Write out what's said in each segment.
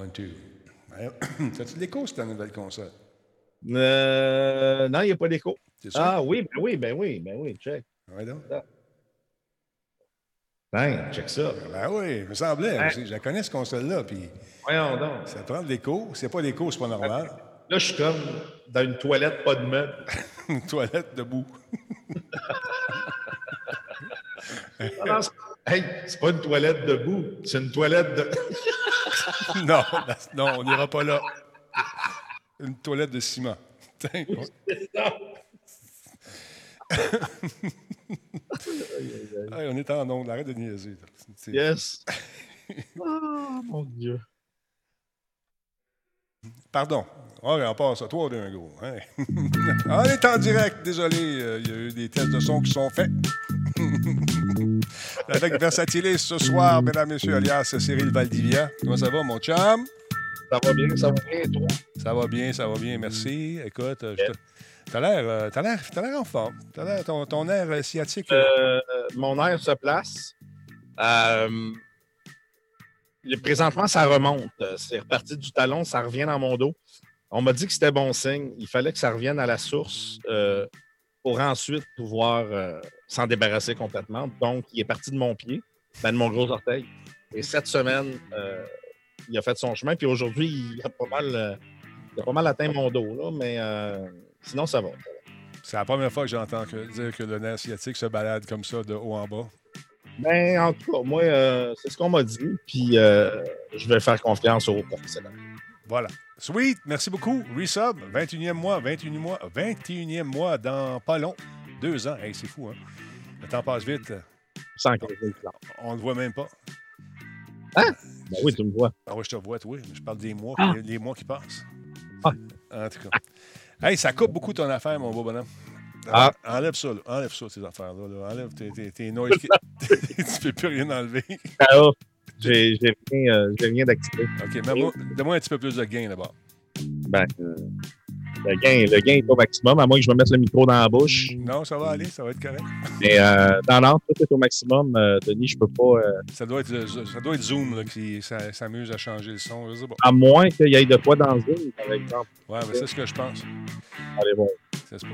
one, two. T'as-tu de l'écho sur ta nouvelle console? Euh, non, il n'y a pas d'écho. Ah oui, ben oui, ben oui, ben oui, check. Ouais, donc. Ben, check ça. Ben oui, il me semblait. Je, connais, cette console-là, puis Voyons donc. ça prend de l'écho. C'est pas d'écho, c'est pas normal. Là, je suis comme dans une toilette, pas de meubles. Une toilette debout. Ah non, c'est- hey, c'est pas une toilette debout, c'est une toilette de. non, non, on n'ira pas là. Une toilette de ciment. Hey, on est en onde, arrête de niaiser. yes. Oh mon Dieu. Pardon. Ah, on passe ça. Toi, d'un gros. Hein? on est en direct. Désolé, euh, il y a eu des tests de son qui sont faits. Avec Versatilis ce soir, mesdames, messieurs, alias Cyril Valdivia. Comment ça va, mon chum? Ça va bien, ça va bien, toi? Ça va bien, ça va bien, merci. Écoute, euh, je te- t'as l'air, euh, t'as l'air, t'as l'air en forme. T'as l'air, ton, ton air euh, sciatique. euh, mon air se place. Euh, présentement, ça remonte. C'est reparti du talon, ça revient dans mon dos. On m'a dit que c'était bon signe. Il fallait que ça revienne à la source euh, pour ensuite pouvoir s'en débarrasser complètement. Donc, il est parti de mon pied, ben, de mon gros orteil. Et cette semaine, euh, il a fait son chemin. Puis aujourd'hui, il a pas mal, euh, il a pas mal atteint mon dos. Là, mais euh, sinon, ça va. C'est la première fois que j'entends que- dire que le nerf sciatique se balade comme ça de haut en bas. Ben, en tout cas, moi, c'est ce qu'on m'a dit. Puis, je vais faire confiance aux professionnels. Voilà. Sweet, merci beaucoup. Resub, 21e mois, 21e mois, 21e mois dans pas long. Deux ans. Hey, c'est fou, hein? Le temps passe vite. Sans. On ne le voit même pas. Ben oui, tu me vois. Ah oui, je te vois, oui. Je parle des mois, Ah. les, mois qui passent. Ah. En tout cas. Hey, ça coupe beaucoup ton affaire, mon beau bonhomme. Ah. Enlève ça, là. Enlève ça, ces affaires-là. là. Enlève tes, tes, tes noise. qui- tu peux plus rien enlever. Ah, oh, J'ai rien, euh, d'activé. OK, mais moi, donne-moi un petit peu plus de gain d'abord. Ben, euh, le, gain, le gain est au maximum, à moins que je me mette le micro dans la bouche. Non, ça va aller, ça va être correct. Mais euh, dans l'ordre, tout est au maximum. Euh, Denis, je peux pas. euh, Ça doit être, ça doit être Zoom là, qui s'a- s'amuse à changer le son. Je sais pas. à moins qu'il y ait de quoi dans Zoom, par exemple. Ouais, mais c'est ce que je pense. Allez, bon. C'est ça.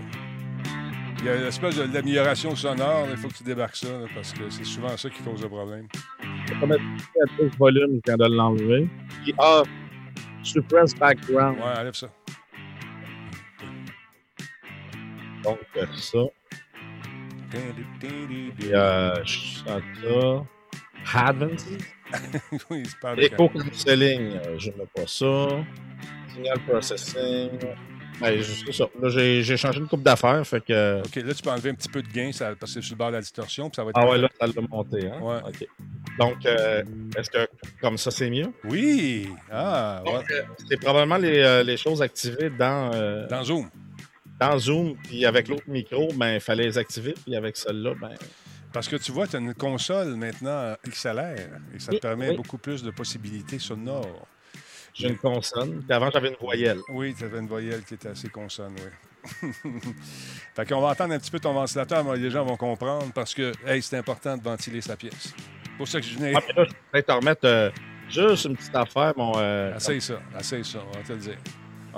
Il y a une espèce d'amélioration sonore, il faut que tu débarques ça, là, parce que c'est souvent ça qui cause le problème. Je vais pas mettre plus de volume, je viens de l'enlever. Puis, ah, suppress background. Ouais, enlève ça. Donc, euh, ça. Puis, euh, je. Advances. oui, c'est pas Echo cancelling, euh, je mets pas ça. Signal processing. Ben, c'est ça. Là, j'ai changé une coupe d'affaires, fait que. OK, là, tu peux enlever un petit peu de gain ça, parce que c'est sur le bord de la distorsion, puis ça va être. Ah ouais, là, ça l'a monté, hein? Ouais. OK. Donc, euh, est-ce que comme ça, c'est mieux? Oui! Ah, ouais. C'est probablement les, les choses activées dans, euh, Dans Zoom. Dans Zoom, puis avec l'autre micro, ben, il fallait les activer, puis avec celle-là, ben. Parce que tu vois, tu as une console maintenant euh, XLR et ça te permet oui. beaucoup plus de possibilités sonores. J'ai une consonne, avant, j'avais une voyelle. Oui, tu avais une voyelle qui était assez consonne, oui. fait qu'on va entendre un petit peu ton ventilateur, mais les gens vont comprendre parce que, hey, c'est important de ventiler sa pièce. C'est pour ça que je venais. Ah, mais là, je vais te remettre euh, juste une petite affaire, mon. euh, Essaye ça, essaye ça, on va te le dire.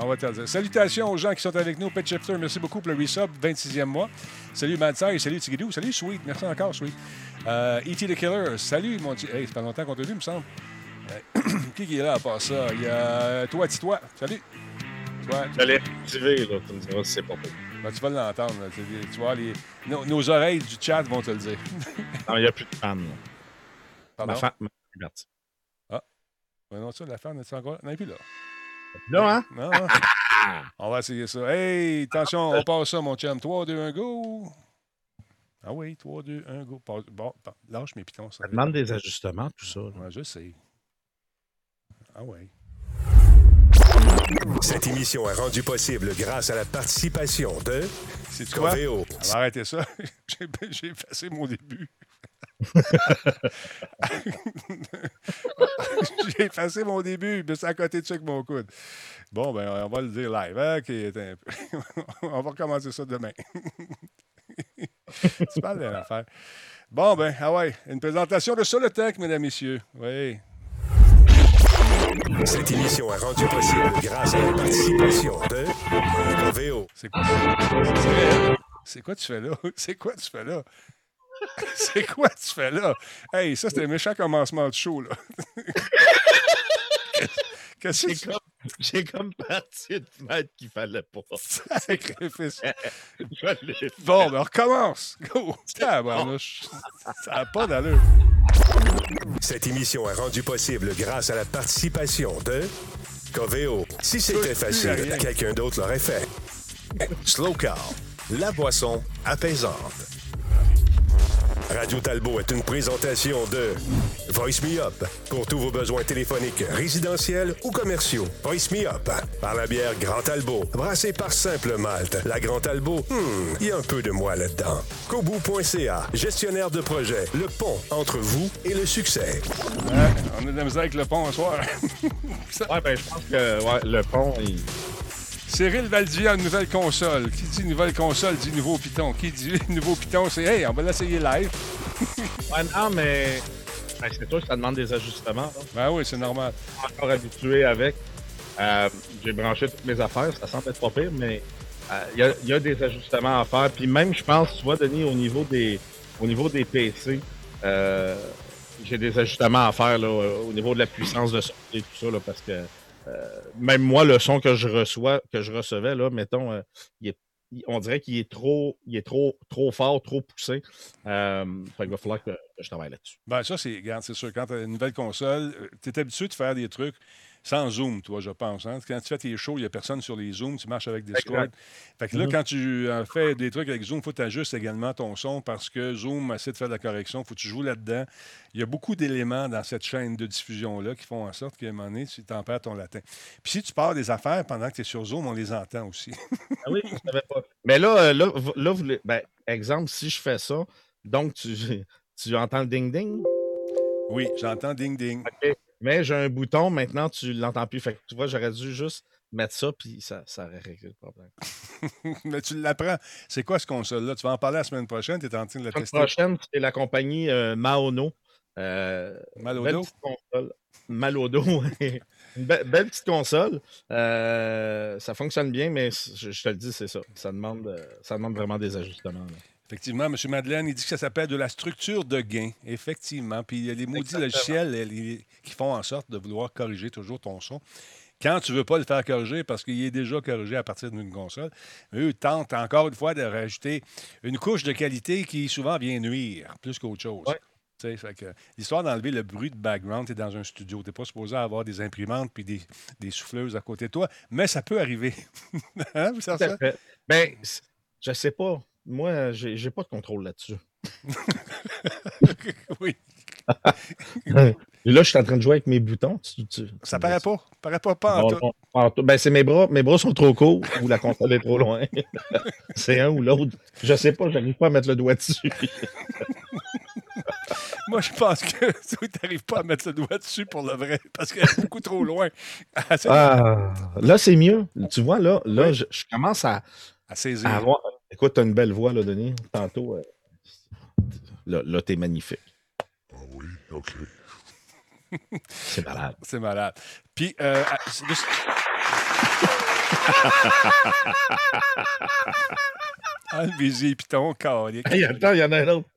On va te le dire. Salutations aux gens qui sont avec nous. Pet Shifter, merci beaucoup pour le resub, 26e mois. Salut Madsai, salut Tigidou, salut Sweet, merci encore Sweet. Euh, E.T. the Killer, salut mon. Hey, ça fait longtemps qu'on t'a vu, il me semble. Euh, qui est là à part ça? Il y a toi, Titois, salut. Toi, là. Tu me diras si c'est pas possible. ben, tu vas l'entendre. Tu tu vois, les... nos, nos oreilles du chat vont te le dire. Non, il n'y a plus de fan, là. Pardon? Ma femme est partie. Ouais, non, ça, la femme, est encore là? Non, elle est plus là. Là, hein? Non, non. On va essayer ça. Hey, attention, on passe ça, mon chum. 3, 2, 1, go. Ah oui, 3, 2, 1, go. Bon, bon, lâche mes pitons. Ça. Ça demande des ajustements, tout ça. Ouais, je sais. Ah oui. Cette émission est rendue possible grâce à la participation de C'est va arrêter ça. J'ai j'ai effacé mon début. J'ai effacé mon début, mais c'est à côté de ça avec mon coude. Bon, ben, on va le dire live. hein, un on va recommencer ça demain. tu parles de l'affaire. Bon, ben, ah ouais, une présentation de Solotech, mesdames, messieurs. Oui. Cette émission est rendue possible grâce à la participation de Coveo. C'est quoi? C'est quoi tu fais là? C'est quoi tu fais là? C'est quoi tu fais là? Hey, ça, c'était un méchant commencement de show, là. Qu'est-ce que comme, j'ai comme parti de mettre qu'il fallait pas. sacrifice? Je l'ai fait. Bon, ben, on recommence. Go! Ça n'a pas d'allure. Cette émission est rendue possible grâce à la participation de Coveo. Si c'était facile, quelqu'un d'autre l'aurait fait. Slow Car, la boisson apaisante. Radio Talbot est une présentation de Voice Me Up pour tous vos besoins téléphoniques, résidentiels ou commerciaux. Voice Me Up par la bière Grand Talbot, brassée par Simple Malte. La Grand Talbot, hmm, il y a un peu de moi là-dedans. Kobu.ca, gestionnaire de projet, le pont entre vous et le succès. On a de la misère avec le pont ce soir. Ouais, ben, je pense que ouais, le pont, il... Cyril Valdier une nouvelle console. Qui dit nouvelle console dit nouveau Python. Qui dit nouveau Python, c'est Hey, on va l'essayer live. Ouais, non, mais ben, c'est sûr que ça demande des ajustements. là. Ben oui, c'est normal. Je suis encore habitué avec. Euh, j'ai branché toutes mes affaires, ça semble être pas pire, mais euh, il y, a, il y a des ajustements à faire. Puis même, je pense, tu vois, Denis, au niveau des, au niveau des PC, euh, j'ai des ajustements à faire là, au niveau de la puissance de sortie et tout ça, là, parce que euh, même moi, le son que je reçois, que je recevais, là, mettons, euh, il il- on dirait qu'il est trop, il est trop, trop fort, trop poussé. Euh, qu'il va falloir que, je travaille là-dessus. Ben ça, c'est, c'est sûr, quand tu as une nouvelle console, tu es habitué de faire des trucs sans Zoom, toi, je pense. hein. Quand tu fais tes shows, il n'y a personne sur les Zooms, tu marches avec Discord. Exact. Fait que là, Mhm. quand tu euh, fais des trucs avec Zoom, il faut que tu ajustes également ton son parce que Zoom essaie de faire de la correction, il faut que tu joues là-dedans. Il y a beaucoup d'éléments dans cette chaîne de diffusion-là qui font en sorte qu'à un moment donné, tu t'en perds ton latin. Puis si tu pars des affaires pendant que tu es sur Zoom, on les entend aussi. Ah oui, je savais pas. Mais là, euh, là, là vous ben, exemple, si je fais ça, donc tu, tu entends le ding-ding, oui, j'entends ding-ding. Mais j'ai un bouton, maintenant tu l'entends plus. Fait que tu vois, j'aurais dû juste mettre ça, puis ça, ça aurait réglé le problème. Mais tu l'apprends. C'est quoi ce console-là? Tu vas en parler la semaine prochaine, tu es en train de la La semaine tester? prochaine, c'est la compagnie euh, Maono. Euh, Mal au belle dos? petite console. Mal au dos, ouais. Une be- belle petite console. Euh, ça fonctionne bien, mais je, je te le dis, c'est ça. Ça demande, euh, ça demande vraiment des ajustements. là. Effectivement, M. Madeleine, il dit que ça s'appelle de la structure de gain. Effectivement. Puis il y a les maudits logiciels les- qui font en sorte de vouloir corriger toujours ton son. Quand tu ne veux pas le faire corriger parce qu'il est déjà corrigé à partir d'une console, eux tentent encore une fois de rajouter une couche de qualité qui souvent vient nuire plus qu'autre chose. Ouais. L'histoire d'enlever le bruit de background, tu es dans un studio. Tu n'es pas supposé avoir des imprimantes puis des, des souffleuses à côté de toi, mais ça peut arriver. hein, vous savez Tout ça? Ben, c- je sais pas. Moi, j'ai pas de contrôle là-dessus. oui. Et là, je suis en train de jouer avec mes boutons. Tu- tu- Ça paraît pas. paraît pas, pas en tout. Ben, c'est mes bras. Mes bras sont trop courts ou la console est trop loin. c'est un ou l'autre. Je sais pas, j'arrive pas à mettre le doigt dessus. Moi, je pense que tu n'arrives pas à mettre le doigt dessus pour le vrai, parce qu'elle est beaucoup trop loin à, Ah, là, c'est mieux. Tu vois, là, là je, je commence à, à saisir. à avoir. Écoute, t'as une belle voix, là, Denis. Tantôt, euh, là, là t'es magnifique. Ah oui, OK. C'est malade. C'est malade. Puis, euh, juste- Enlevez-y, piton, calique. Hey, attends, il y en a un autre.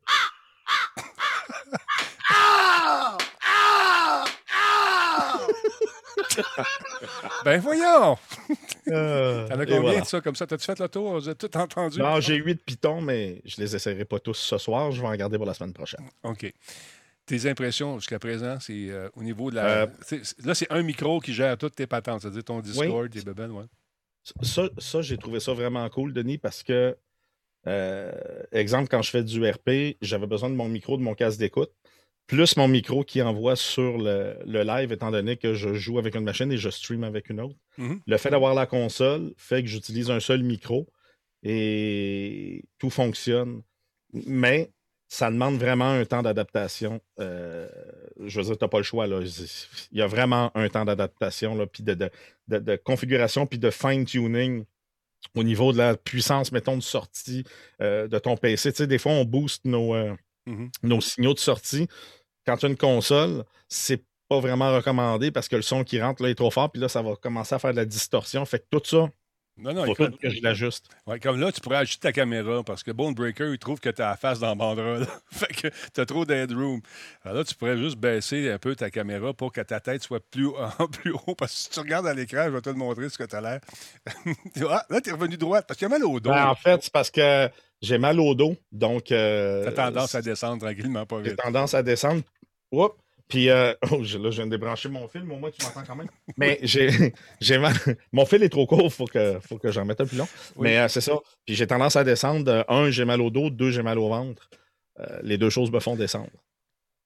Ben voyons! Euh, T'en as combien voilà. de ça comme ça? T'as-tu fait le tour? Avez tout entendu? Non, j'ai huit pitons, mais je les essaierai pas tous ce soir. Je vais en garder pour la semaine prochaine. OK. Tes impressions jusqu'à présent, c'est euh, au niveau de la. Euh, là, c'est un micro qui gère toutes tes patentes, c'est-à-dire ton Discord, tes bebelles, ouais. Ça, ça j'ai trouvé ça vraiment cool, Denis, parce que, exemple, quand je fais du RP, j'avais besoin de mon micro, de mon casque d'écoute, plus mon micro qui envoie sur le, le live, étant donné que je joue avec une machine et je stream avec une autre. Mhm. Le fait d'avoir la console fait que j'utilise un seul micro et tout fonctionne. Mais ça demande vraiment un temps d'adaptation. Euh, je veux dire, tu n'as pas le choix. Là. Il y a vraiment un temps d'adaptation, puis de, de- de- de configuration, puis de fine-tuning au niveau de la puissance, mettons, de sortie euh, de ton PC. Tu sais, des fois, on booste nos, euh, Mhm. nos signaux de sortie. Quand tu as une console, c'est pas vraiment recommandé parce que le son qui rentre là est trop fort, puis là, ça va commencer à faire de la distorsion. Fait que tout ça, Non, non, faut que je l'ajuste. ouais, comme là, tu pourrais ajuster ta caméra parce que Bone Breaker, il trouve que tu as la face dans la banderole. fait que tu as trop d'headroom. Alors là, tu pourrais juste baisser un peu ta caméra pour que ta tête soit plus, en plus haut. Parce que si tu regardes à l'écran, je vais te montrer ce que tu as l'air. ah, là, tu es revenu droite parce qu'il y a mal au dos. Ben, en fait, c'est parce que j'ai mal au dos, donc euh, tu as tendance à descendre tranquillement, pas j'ai vite. tendance à descendre. Oups. Puis euh, oh, je- là, je viens de débrancher mon film, au moins tu m'entends quand même. Mais j'ai j'ai mal. Mon fil est trop court, faut que faut que j'en mette un plus long. Oui. Mais euh, c'est ça. Puis j'ai tendance à descendre. Un, j'ai mal au dos. Deux, j'ai mal au ventre. Euh, les deux choses me font descendre.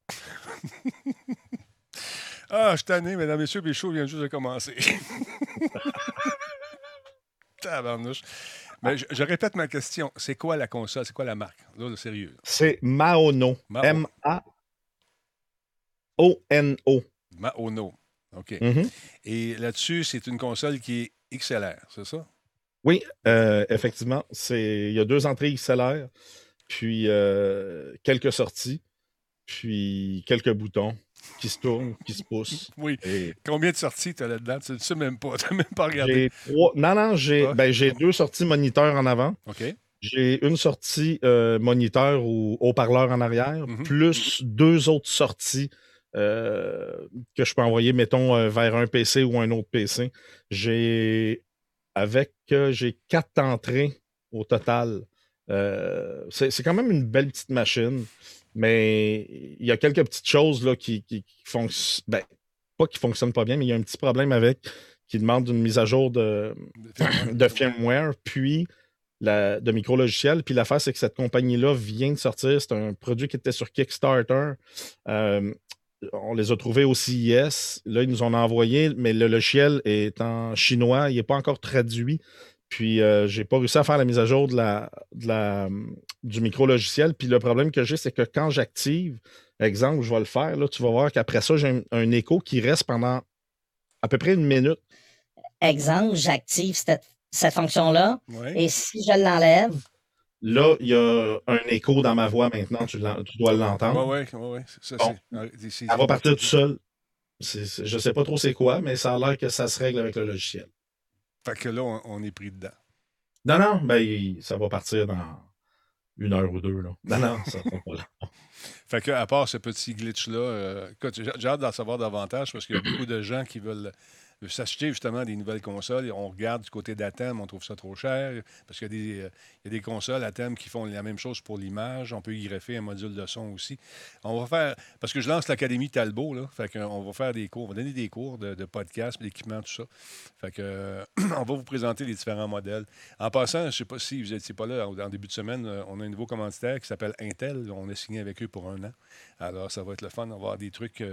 Ah, je suis tanné, mesdames, messieurs, puis le show vient juste de commencer. Tabarnouche. Mais je, je répète ma question. C'est quoi la console? C'est quoi la marque? Là, le sérieux. C'est Maono. Mao. M-A-O-N-O. Maono. OK. Mhm. Et là-dessus, c'est une console qui est XLR, c'est ça? Oui, euh, effectivement. Il y a deux entrées XLR, puis euh, quelques sorties, puis quelques boutons qui se tournent, qui se poussent. Oui. Et Combien de sorties tu as là-dedans? Tu ne sais même pas. Tu n'as même pas regardé. trois. Non, non, j'ai Ah. ben, deux sorties moniteurs en avant. OK. J'ai une sortie euh, moniteur ou haut-parleur en arrière, Mhm. plus deux autres sorties euh, que je peux envoyer, mettons, euh, vers un PC ou un autre PC. J'ai avec euh, j'ai quatre entrées au total. C'est quand même une belle petite machine, mais il y a quelques petites choses là, qui, qui. Ben, pas qui fonctionnent pas bien, mais il y a un petit problème avec qui demande une mise à jour de, de firmware, puis la, de micro-logiciel. Puis l'affaire, c'est que cette compagnie-là vient de sortir. C'est un produit qui était sur Kickstarter. Euh, on les a trouvés au CIS. Là, ils nous en ont envoyé, mais le logiciel est en chinois. Il n'est pas encore traduit. Puis, euh, j'ai pas réussi à faire la mise à jour de la, de la, du micro-logiciel. Puis, le problème que j'ai, c'est que quand j'active, exemple, je vais le faire, là, tu vas voir qu'après ça, j'ai un, un écho qui reste pendant à peu près une minute. Exemple, j'active cette, cette fonction-là Oui. et si je l'enlève, Là, il y a un écho dans ma voix maintenant, tu, dois l'entendre. Oui, oui, oui. Ça, Bon. Ça va partir tout seul. Je sais pas trop c'est quoi, mais ça a l'air que ça se règle avec le logiciel. Fait que là, on, on est pris dedans. Non, non, ben, ça va partir dans une heure ou deux. Là. Non, non, ça va pas là. Fait que, à part ce petit glitch-là, euh, j'ai hâte d'en savoir davantage parce qu'il y a beaucoup de gens qui veulent s'acheter justement des nouvelles consoles. On regarde du côté d'Atem, on trouve ça trop cher parce qu'il y, a des, euh, y a des consoles Atem qui font la même chose pour l'image. On peut y greffer un module de son aussi. On va faire, parce que je lance l'Académie Talbot, là, fait qu'on va faire des cours, on va donner des cours de, podcast, d'équipement, tout ça. Fait que, euh, on va vous présenter les différents modèles. En passant, je ne sais pas si vous n'étiez pas là en, début de semaine, euh, on a un nouveau commanditaire qui s'appelle Intel. On a signé avec eux pour un an. Alors, ça va être le fun. On va avoir des trucs.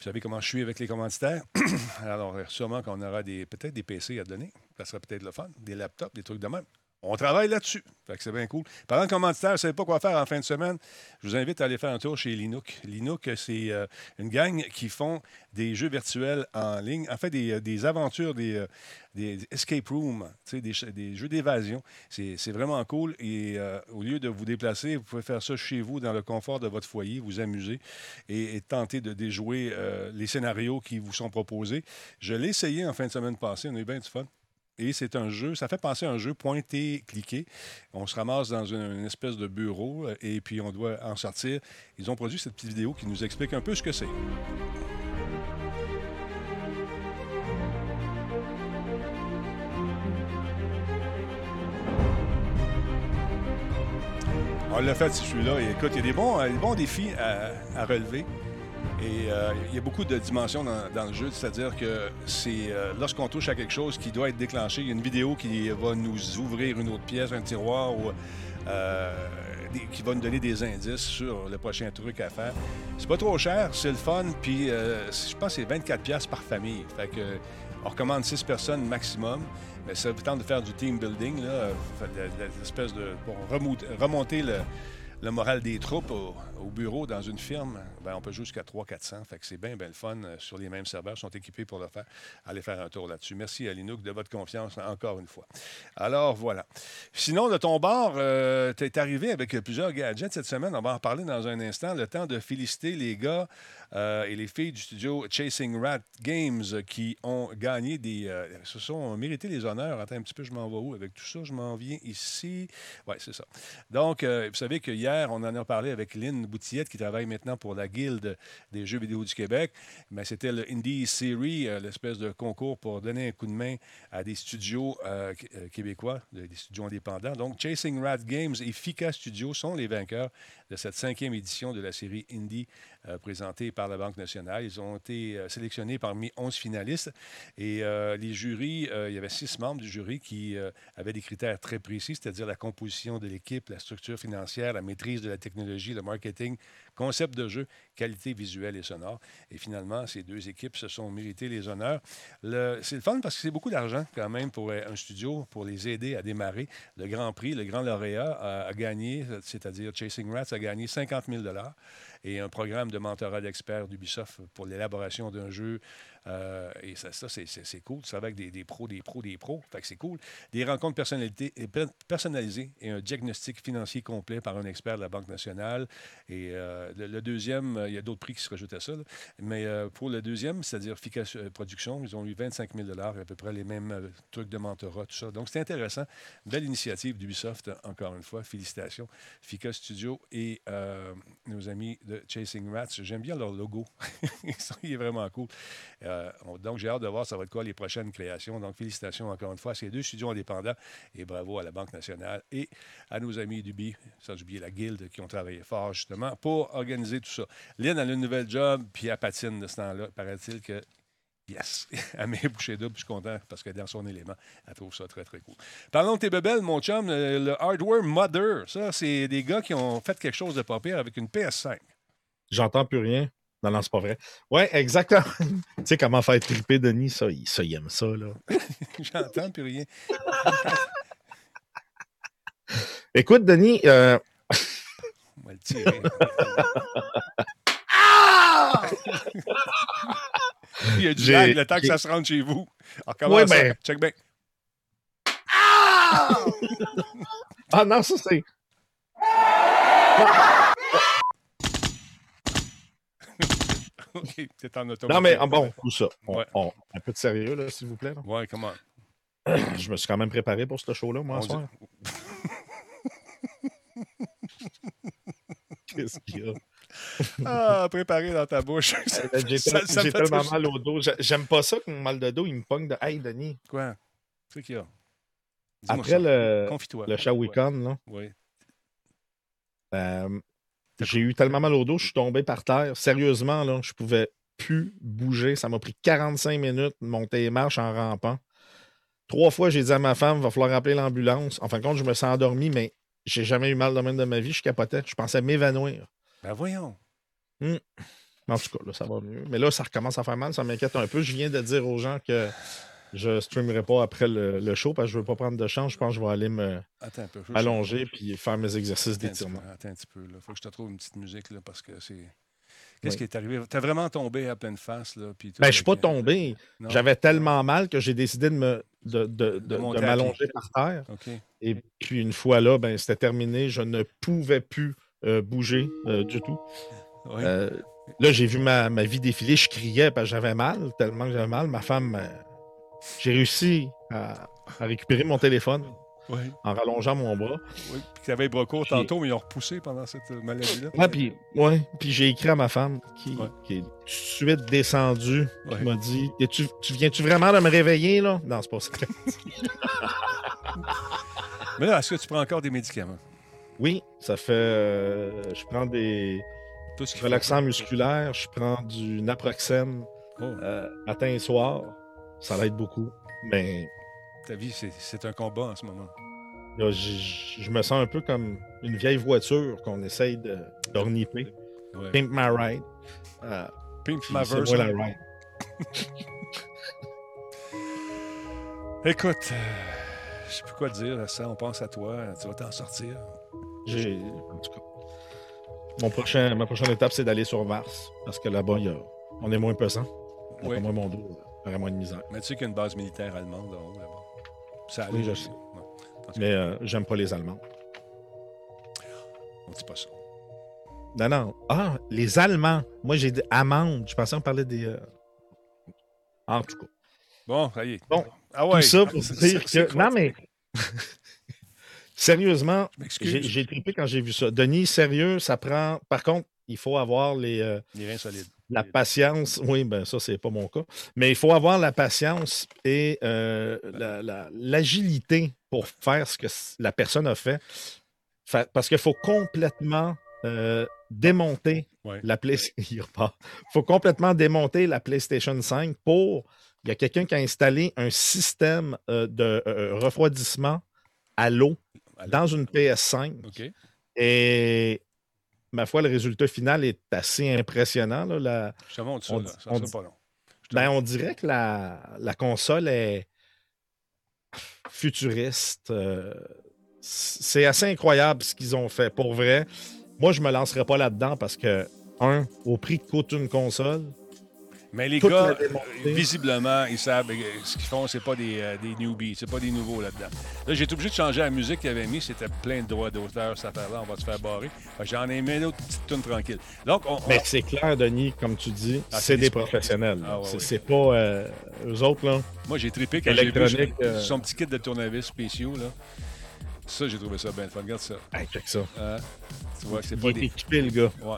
Vous savez comment je suis avec les commanditaires? Alors, sûrement qu'on aura peut-être des PC à donner. Ça serait peut-être le fun. Des laptops, des trucs de même. On travaille là-dessus. C'est bien cool. Parlant de commanditaires, vous ne savez pas quoi faire en fin de semaine, je vous invite à aller faire un tour chez Linux. Linux, c'est euh, une gang qui font des jeux virtuels en ligne. En fait, des, euh, des aventures, des, euh, des escape rooms, des, des jeux d'évasion. C'est c'est vraiment cool. Et au lieu de vous déplacer, vous pouvez faire ça chez vous, dans le confort de votre foyer, vous amuser et, tenter de déjouer les scénarios qui vous sont proposés. Je l'ai essayé en fin de semaine passée. On a eu bien du fun. Et c'est un jeu, ça fait penser à un jeu pointé, cliqué. On se ramasse dans une, espèce de bureau euh, et puis on doit en sortir. Ils ont produit cette petite vidéo qui nous explique un peu ce que c'est. On l'a fait, celui-là. Écoute, il y a des bons, euh, défis à relever. Et euh, il y a beaucoup de dimensions dans, le jeu, c'est-à-dire que c'est euh, lorsqu'on touche à quelque chose qui doit être déclenché, il y a une vidéo qui va nous ouvrir une autre pièce, un tiroir, euh, qui va nous donner des indices sur le prochain truc à faire. C'est pas trop cher, c'est le fun, puis je pense que c'est 24 pièces par famille. Fait que on recommande 6 personnes maximum. Mais ça vous tente de faire du team building, l'espèce de pour remonter le, le moral des troupes au, au bureau dans une firme, ben, on peut jouer jusqu'à 300-400. Fait que c'est bien, bien le fun euh, sur les mêmes serveurs. Sont équipés pour le faire. Allez faire un tour là-dessus. Merci à Linux de votre confiance encore une fois. Alors, voilà. Sinon, de ton bord, euh, tu es arrivé avec plusieurs gadgets cette semaine. On va en parler dans un instant. Le temps de féliciter les gars euh, et les filles du studio Chasing Rat Games qui ont gagné des. euh, se sont mérité les honneurs. Attends un petit peu, je m'en vais où avec tout ça? Je m'en viens ici. Oui, c'est ça. Donc, euh, vous savez que hier, on en a parlé avec Lynn Boutillette qui travaille maintenant pour la Guilde des jeux vidéo du Québec. Mais c'était le Indie Series, euh, l'espèce de concours pour donner un coup de main à des studios euh, qu- euh, québécois, de- des studios indépendants. Donc, Chasing Rat Games et Fika Studios sont les vainqueurs de cette cinquième édition de la série Indie euh, présentée par la Banque nationale. Ils ont été euh, sélectionnés parmi 11 finalistes et euh, les jurys, il y avait six membres du jury qui avaient des critères très précis, c'est-à-dire la composition de l'équipe, la structure financière, la maîtrise de la technologie, le marketing, concept de jeu, qualité visuelle et sonore. Et finalement, ces deux équipes se sont méritées les honneurs. C'est le fun parce que c'est beaucoup d'argent quand même pour un studio, pour les aider à démarrer. Le Grand Prix, le Grand Lauréat a, a gagné, c'est-à-dire Chasing Rats a gagné 50 000 et un programme de mentorat d'experts d'Ubisoft pour l'élaboration d'un jeu. Euh, et ça, ça, c'est- cool. Ça va avec des, des pros, des pros, des pros. Fait que c'est cool. Des rencontres per- personnalisées et un diagnostic financier complet par un expert de la Banque nationale. Et euh, le, deuxième, euh, il y a d'autres prix qui se rajoutent à ça. Mais euh, pour le deuxième, c'est-à-dire euh, Production, ils ont eu 25 000 à peu près les mêmes euh, trucs de mentorat, tout ça. Donc, c'est intéressant. Belle initiative d'Ubisoft, encore une fois. Félicitations. Fika Studio et euh, nos amis de Chasing Rats. J'aime bien leur logo. il est vraiment cool. Euh, on- donc, j'ai hâte de voir ça va être quoi les prochaines créations. Donc, félicitations encore une fois à ces deux studios indépendants et bravo à la Banque nationale et à nos amis d'Ubi, sans oublier la Guilde, qui ont travaillé fort justement pour organiser tout ça. Lynn a le nouvel job, puis elle patine de ce temps-là. Paraît-il que Yes! Elle m'a bouché double, je suis content parce que dans son élément, elle trouve ça très, très cool. Parlons de tes bebelles, mon chum, le Hardware Mother. Ça, c'est des gars qui ont fait quelque chose de pas pire avec une PS5. J'entends plus rien. Non, non, c'est pas vrai. Ouais, exactement. tu sais comment faire triper Denis, ça, il, ça, il aime ça, là. J'entends plus rien. Écoute, Denis, euh, On va le tirer. Il y a du lag le temps que ça se rende chez vous. Alors, comment Ouais, ben- Check bien. Ah non, ça c'est. OK, t'es en auto. Non, mais ah, bon, tout ça. On- Ouais. on- un peu de sérieux, là, s'il vous plaît. là. Ouais, comment? Je me suis quand même préparé pour ce show-là, moi, On ce soir. Qu'est-ce qu'il y a? Ah, préparé dans ta bouche. Euh, J'ai tellement mal au dos. J'ai- J'aime pas ça que mon mal de dos, il me pogne de. Hey, Denis, Quoi? C'est qu'il y a? Après ça. le, Confie-toi. le Shawicon, là, Oui. euh, j'ai eu tellement mal au dos, je suis tombé par terre. Sérieusement, là, je pouvais plus bouger. Ça m'a pris 45 minutes de monter les marches en rampant. Trois fois, j'ai dit à ma femme, il va falloir appeler l'ambulance. En fin de compte, je me suis endormi, mais j'ai jamais eu mal de même de ma vie. Je capotais. Je pensais m'évanouir. Ben voyons. En tout cas, là, ça va mieux. Mais là, ça recommence à faire mal. Ça m'inquiète un peu. Je viens de dire aux gens que je ne streamerai pas après le, le show parce que je ne veux pas prendre de chance. Je pense que je vais aller me peu. Allonger puis faire mes exercices d'étirement. Attends un petit peu. Il faut que je te trouve une petite musique là, parce que c'est. Qu'est-ce Oui. qui est arrivé? T'as vraiment tombé à pleine face. Là, puis Ben, je suis pas euh, tombé. J'avais tellement mal que j'ai décidé de me de, de- de- m'allonger par terre. Et puis une fois là, ben, c'était terminé. Je ne pouvais plus euh, bouger euh, du tout. Oui. Euh, là, j'ai vu ma, ma vie défiler. Je criais parce que j'avais mal, tellement que j'avais mal. Ma femme, j'ai réussi à, à récupérer mon téléphone oui. en rallongeant mon bras. oui. Puis tu avais Puis- tantôt, mais ils ont repoussé pendant cette euh, maladie-là. Ouais, puis, ouais, puis j'ai écrit à ma femme qui, Ouais. qui est tout de suite descendue. Ouais. qui m'a dit Es-tu- Tu viens-tu vraiment de me réveiller, là? Non, c'est pas ça. Mais là, est-ce que tu prends encore des médicaments? Oui, ça fait. euh, je prends des Tout ce relaxants musculaires, je prends du naproxène Oh, euh, matin et soir. Ça l'aide beaucoup. Mais ta vie, c'est- un combat en ce moment. là, j- je me sens un peu comme une vieille voiture qu'on essaye de d'orniper. Ouais. Pimp my ride. Euh, Pimp my verse. la ride. Écoute, euh, je sais plus quoi dire à ça. On pense à toi. Tu vas t'en sortir. J'ai. En tout cas. Mon prochain, ma prochaine étape, c'est d'aller sur Mars. Parce que là-bas, a- on est moins pesant. Oui. Moi, mon dos aurait moins de misère. Mais tu sais qu'il y a une base militaire allemande là-haut, là-bas. Ça Oui, je sais. Mais euh, j'aime pas les Allemands. on dit pas ça. Non, non. Ah, les Allemands. Moi, j'ai dit amandes. Je pensais qu'on parlait des. euh, En tout cas. Bon, ça y est. Bon, ah ouais. Tout ça pour C'est- dire que. quoi? Non, mais. Sérieusement, j'ai trippé quand j'ai vu ça. Denis, sérieux, ça prend. Par contre, il faut avoir les, euh, Les reins solides. La patience. Oui, ben ça, c'est pas mon cas. Mais il faut avoir la patience et euh, la- la- l'agilité pour faire ce que la personne a fait. Fa- Parce qu'il faut complètement euh, démonter Ouais. la Play... Il faut complètement démonter la PlayStation 5 pour. Il y a quelqu'un qui a installé un système euh, de euh, refroidissement à l'eau dans une PS5. OK. Et ma foi, le résultat final est assez impressionnant. là. La- Je te montre ça, On là. dit- Ça on sera pas long. Ben, on dirait que la, la console est futuriste. euh, c'est assez incroyable ce qu'ils ont fait. Pour vrai, moi, je me lancerai pas là-dedans parce que, un, au prix que coûte une console, Mais les toute gars, visiblement, ils savent ce qu'ils font, c'est pas des, euh, des newbies, c'est pas des nouveaux là-dedans. Là, j'ai été obligé de changer la musique qu'il avait mis, c'était plein de droits d'auteur, cette affaire-là, on va se faire barrer. J'en ai mis d'autres petites tunes tranquilles. Donc, on, on- mais c'est clair, Denis, comme tu dis, Ah, c'est des professionnels. Ah, ouais, c'est pas euh, eux autres, là. moi, j'ai trippé quand j'ai vu euh, son petit kit de tournevis spéciaux. Là. Ça, j'ai trouvé ça bien fun. Regarde ça. Hey, check ça. Hein? Tu vois que c'est Il pas est des... équipé, le gars. Ouais.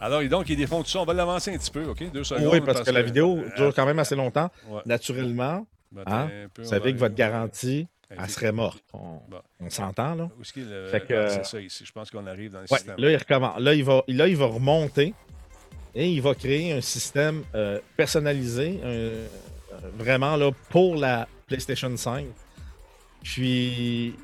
Alors, donc, il défend tout ça. On va l'avancer un petit peu, OK? Deux secondes. Oui, parce que la vidéo euh, dure quand même assez longtemps. ouais. Naturellement, Ben, hein, peu, vous savez que votre garantie, Elle serait morte. On, Bon. on s'entend, là? Où est-ce qu'il est? Fait que- Ah, C'est ça ici? Je pense qu'on arrive dans le Ouais, système. là, il recommence. Là, il va, là, il va remonter et il va créer un système euh, personnalisé, euh, vraiment là, pour la PlayStation 5. Puis,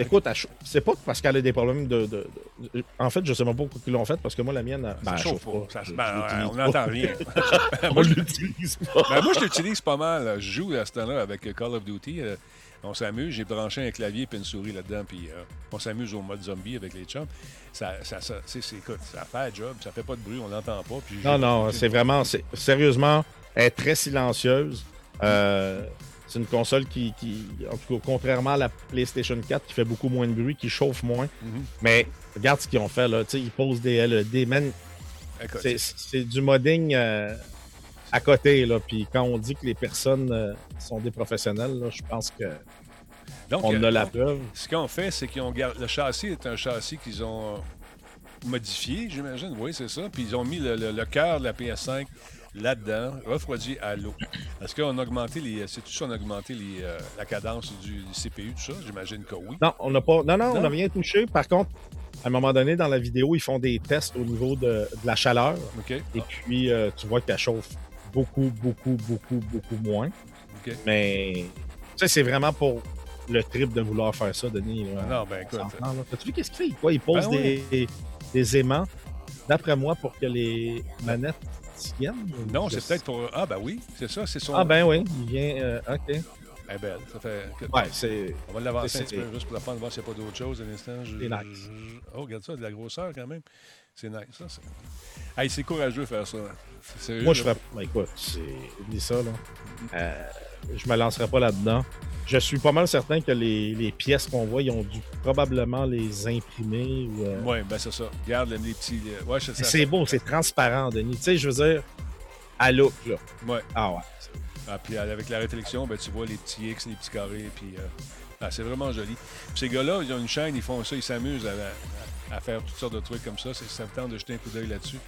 écoute, c'est pas parce qu'elle a des problèmes de, de- de- En fait, je sais même pas pourquoi ils l'ont fait parce que moi, la mienne, elle- ben, ça chauffe pas. Ça Je- ben, je on n'entend rien. On l'utilise pas. Ben, moi, je l'utilise pas mal. Je joue à ce temps-là avec Call of Duty. euh, on s'amuse. J'ai branché un clavier et une souris là-dedans. Puis euh, on s'amuse au mode zombie avec les chums. Ça, ça, ça, c'est- écoute, ça fait le job. Ça fait pas de bruit. On l'entend pas. Puis Non, non, c'est vraiment. c'est- Sérieusement, elle est très silencieuse. Euh, c'est une console qui, qui, en tout cas, contrairement à la PlayStation 4, qui fait beaucoup moins de bruit, qui chauffe moins. Mhm. Mais regarde ce qu'ils ont fait, là. Tu sais, ils posent des LED. Man, c'est, du modding euh, à côté, là. Puis quand on dit que les personnes euh, sont des professionnels, là, je pense que donc, on euh, a la donc, preuve. Ce qu'ils ont fait, c'est qu'ils ont gardé. Le châssis est un châssis qu'ils ont modifié, j'imagine. Oui, c'est ça. Puis ils ont mis le, le- le cœur de la PS5 là-dedans, refroidi à l'eau. Est-ce qu'on a augmenté les. C'est tout ça, on a augmenté les, euh, la cadence du, du CPU, tout ça? J'imagine que oui. Non, on n'a pas. Non, non, on n'a rien touché. Par contre, à un moment donné, dans la vidéo, ils font des tests au niveau de, de la chaleur. Et puis, euh, tu vois qu'elle chauffe beaucoup, beaucoup, beaucoup, beaucoup moins. Mais, tu sais, c'est vraiment pour le trip de vouloir faire ça, Denis. là. Non, ben écoute. T'as-tu vu qu'est-ce qu'il fait? Quoi? Il pose Ben des, des aimants, d'après moi, pour que les manettes Non, c'est peut-être pour. Ah, ben oui, c'est ça, c'est son. Ah, ben oui, il vient. euh, OK. Elle est belle. Ça fait. Ouais, c'est. On va l'avancer un petit peu juste pour la fun, voir s'il n'y a pas d'autre chose à l'instant. Je- C'est nice. Oh, regarde ça, de la grosseur quand même. C'est nice, ça. c'est- Hey, c'est courageux de faire ça. Sérieux, Moi, je ferais. Ben, écoute, c'est. Oublie ça, là. Euh, je me lancerai pas là-dedans. Je suis pas mal certain que les, les pièces qu'on voit, ils ont dû probablement les imprimer. Ou, euh, Oui, ben c'est ça. Regarde les petits. euh, Ouais. C'est beau, c'est transparent, Denis. Tu sais, je veux dire, à look, là. Ouais. Ah ouais. Ah, puis avec la réflexion, ben, tu vois les petits X, les petits carrés, puis euh, ah, c'est vraiment joli. Puis ces gars-là, ils ont une chaîne, ils font ça, ils s'amusent à, à- à faire toutes sortes de trucs comme ça. C'est- Ça me tente de jeter un coup d'œil là-dessus.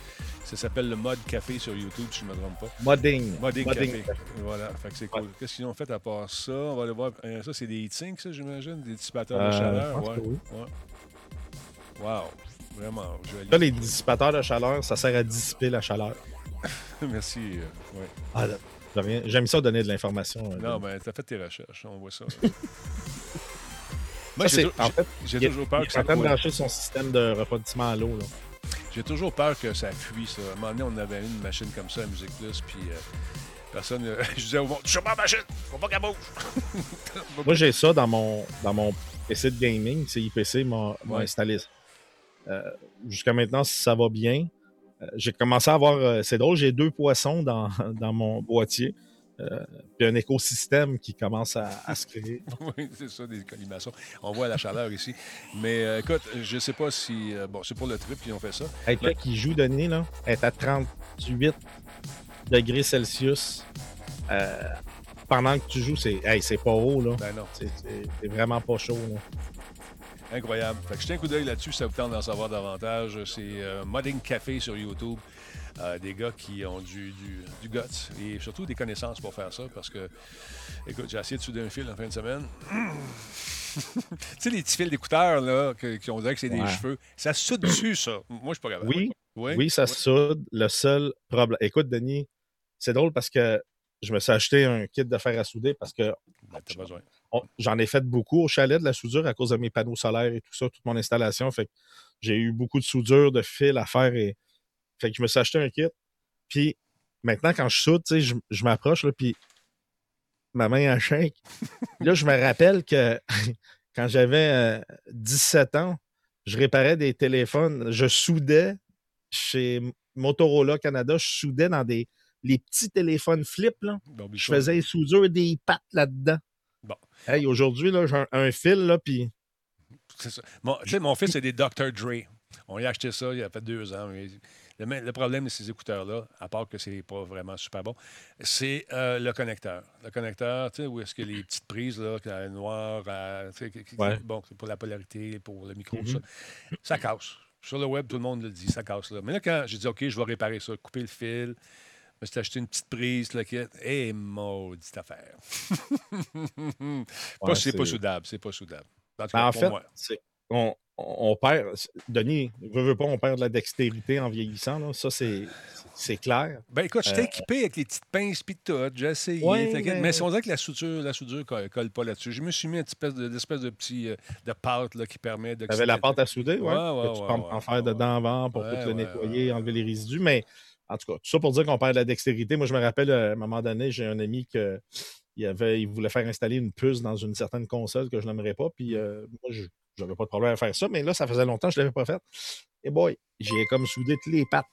Ça s'appelle le mode café sur YouTube, si je ne me trompe pas. Modding. Modding Modding. café. Voilà, fait que c'est cool. Qu'est-ce qu'ils ont fait à part ça? On va aller voir. Euh, ça, c'est des heatsinks, ça, j'imagine? Des dissipateurs Euh, de je chaleur? Ouais. que oui. ouais. Wow. Vraiment joli. Là, les dissipateurs de chaleur, ça sert à dissiper la chaleur. Merci. euh, ouais. Ah. J'aime ça donner de l'information. euh, Non, ben, t'as fait tes recherches, on voit ça. Moi, j'ai en fait, il toujours peur il que ça de brancher son système de refroidissement à l'eau. J'ai toujours peur que ça fuit, ça. À un moment donné, on avait une machine comme ça à Musique Plus, puis euh, personne. euh, je disais au monde, à la machine, faut pas qu'elle bouge. Moi, j'ai ça dans mon, dans mon PC de gaming. C'est IPC m'a m'a Ouais. installé ça. Euh, jusqu'à maintenant, ça va bien. J'ai commencé à avoir. c'est drôle, j'ai deux poissons dans, dans mon boîtier. Euh, puis un écosystème qui commence à, à se créer. oui, c'est ça, des colimaçons. On voit la chaleur ici. Mais euh, écoute, je sais pas si. euh, bon, c'est pour le trip qu'ils ont fait ça. Hey, toi qui joue Denis, là, est à 38 degrés Celsius. Pendant que tu joues, c'est hey, c'est pas haut, là. Ben non, C'est- vraiment pas chaud. Là. incroyable. Fait que jetez un coup d'œil là-dessus, ça vous tente d'en savoir davantage. C'est Modding Café sur YouTube. Euh, des gars qui ont du, du, du guts et surtout des connaissances pour faire ça parce que, écoute, j'ai essayé de souder un fil en fin de semaine. tu sais, les petits fils d'écouteurs, là, qui on dirait que c'est des Ouais. cheveux, ça soude dessus, ça. Moi, je suis pas capable. Oui, Oui, oui, ça Oui. soude. Le seul problème. Écoute, Denis, c'est drôle parce que je me suis acheté un kit de fer à souder parce que Ben, j'en ai fait beaucoup au chalet de la soudure à cause de mes panneaux solaires et tout ça, toute mon installation. Fait que j'ai eu beaucoup de soudure, de fil à faire et fait que je me suis acheté un kit. Puis maintenant, quand je sais, je, je m'approche, là, puis ma main en shake. là, je me rappelle que quand j'avais euh, 17 ans, je réparais des téléphones. Je soudais chez Motorola Canada, je soudais dans des les petits téléphones flip, là. Bon, oublie Je ça. faisais les soudures des pattes là-dedans. Bon. Hey, aujourd'hui, là, j'ai un, un fil, là, puis C'est ça. Mon, mon fils, c'est des Dr. Dre. On lui a acheté ça il y a fait deux ans. mais Le, me- le problème de ces écouteurs-là, à part que c'est pas vraiment super bon, c'est euh, le connecteur. Le connecteur, tu sais, où est-ce que les petites prises, là, que la noire, à- tu sais, qui- qui- Ouais. bon, pour la polarité, pour le micro, Mhm. ça, ça casse. Sur le web, tout le monde le dit, ça casse là. Mais là, quand j'ai dit, OK, je vais réparer ça, couper le fil, je me suis acheté une petite prise, le kit. Et maudite affaire. Ouais, c'est pas soudable, c'est pas soudable. En, tout Ben, cas, en pour fait, on, on perd. Denis, veut, veut pas, on perd de la dextérité en vieillissant. Là. Ça, c'est c'est clair. Ben écoute, j'étais Euh, équipé avec les petites pinces pis tout. J'ai essayé. Ouais, mais- mais on dirait que la soudure, la soudure colle, colle pas là-dessus. Je me suis mis une espèce de, de petit euh, de pâte là, qui permet de. Tu avais la pâte à souder, ouais. Ouais, tu peux en- faire dedans avant pour tout le nettoyer, enlever les résidus. Mais en tout cas, tout ça pour dire qu'on perd de la dextérité. Moi, je me rappelle, euh, à un moment donné, j'ai un ami que il, avait, il voulait faire installer une puce dans une certaine console que je n'aimerais pas. Puis euh, moi, je n'avais pas de problème à faire ça. Mais là, ça faisait longtemps que je ne l'avais pas fait. Et boy, j'ai comme soudé toutes les pattes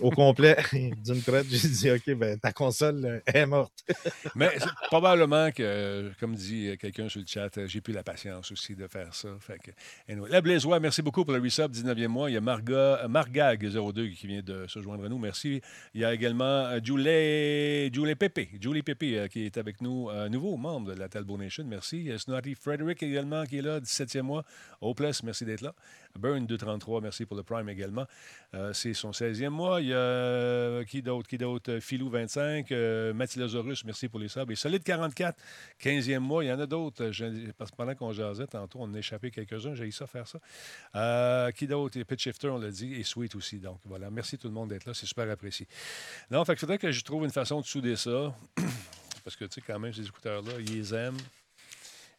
au complet d'une traite. J'ai dit, OK, ben, ta console euh, est morte. Mais probablement que, euh, comme dit euh, quelqu'un sur le chat, j'ai plus la patience aussi de faire ça. La Blaisois, merci beaucoup pour le resub, 19e mois. Il y a Marga, euh, Margag02 qui vient de se joindre à nous. Merci. Il y a également Julie, Julie Pépé, Julie qui est avec nous, nouveau membre de la Talbot Nation. Merci. Il y a Snotty Frederick également qui est là, 17e mois. Plus, merci d'être là. Burn 233, merci pour le Prime également. Euh, c'est son 16e mois. Il y a euh, qui d'autre? Qui d'autre? Euh, Philou 25, euh, Mathilosaurus, merci pour les sabres. Et Solide 44, 15e mois. Il y en a d'autres. Euh, Parce que pendant qu'on jasait tantôt, on a échappé quelques-uns. J'ai eu ça faire ça. Euh, qui d'autre? Pitch Shifter, on l'a dit. Et Sweet aussi. Donc voilà. Merci tout le monde d'être là. C'est super apprécié. Non, qu'il faudrait que je trouve une façon de souder ça. Parce que, tu sais, quand même, ces écouteurs-là, ils les aiment.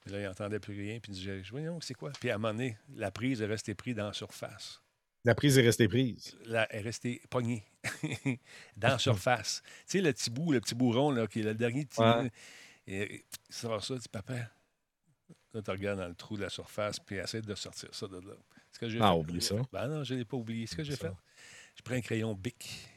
Puis là, ils n'entendaient plus rien. Puis ils disaient, voyons, c'est quoi? Puis à un moment donné, la prise est restée prise dans la surface La prise est restée prise. elle est restée pognée dans la surface. tu sais, le petit bout, le petit bourron, là, qui est le dernier petit. Ouais. Et tu sors ça, tu dis, papa. Là, tu regardes dans le trou de la surface, puis essaie de sortir ça de là. Ce que j'ai Ah, fait- oublie ça. Ben non, je ne l'ai pas oublié. Ce que j'ai fait, j'ai pris un crayon Bic,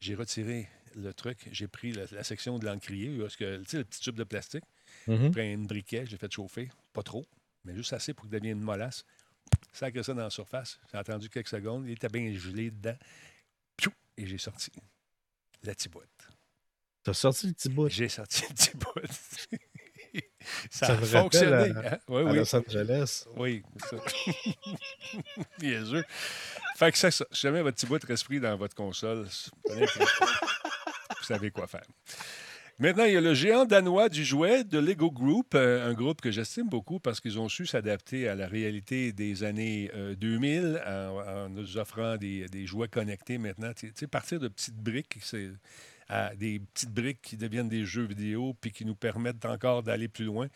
j'ai retiré le truc, j'ai pris la, la section de l'encrier, parce que, tu sais, le petit tube de plastique, Mhm. j'ai pris un briquet, j'ai fait chauffer, pas trop, mais juste assez pour que ça devienne une molasse. Sacré ça dans la surface. J'ai attendu quelques secondes, il était bien gelé dedans. Piou! Et j'ai sorti la petite boîte. T'as sorti le petit bout J'ai sorti la petite boîte. ça, Ça a fonctionné. rappelle hein? Oui, à oui. Los Angeles? Oui, c'est ça. Niaiseux. Fait que ça, ça, si jamais votre petit bout reste pris dans votre console, vous savez quoi faire. Maintenant, il y a le géant danois du jouet de Lego Group, euh, un groupe que j'estime beaucoup parce qu'ils ont su s'adapter à la réalité des années euh, 2000 en, en nous offrant des, jouets connectés maintenant. Tu sais, partir de petites briques, des petites briques qui deviennent des jeux vidéo puis qui nous permettent encore d'aller plus loin.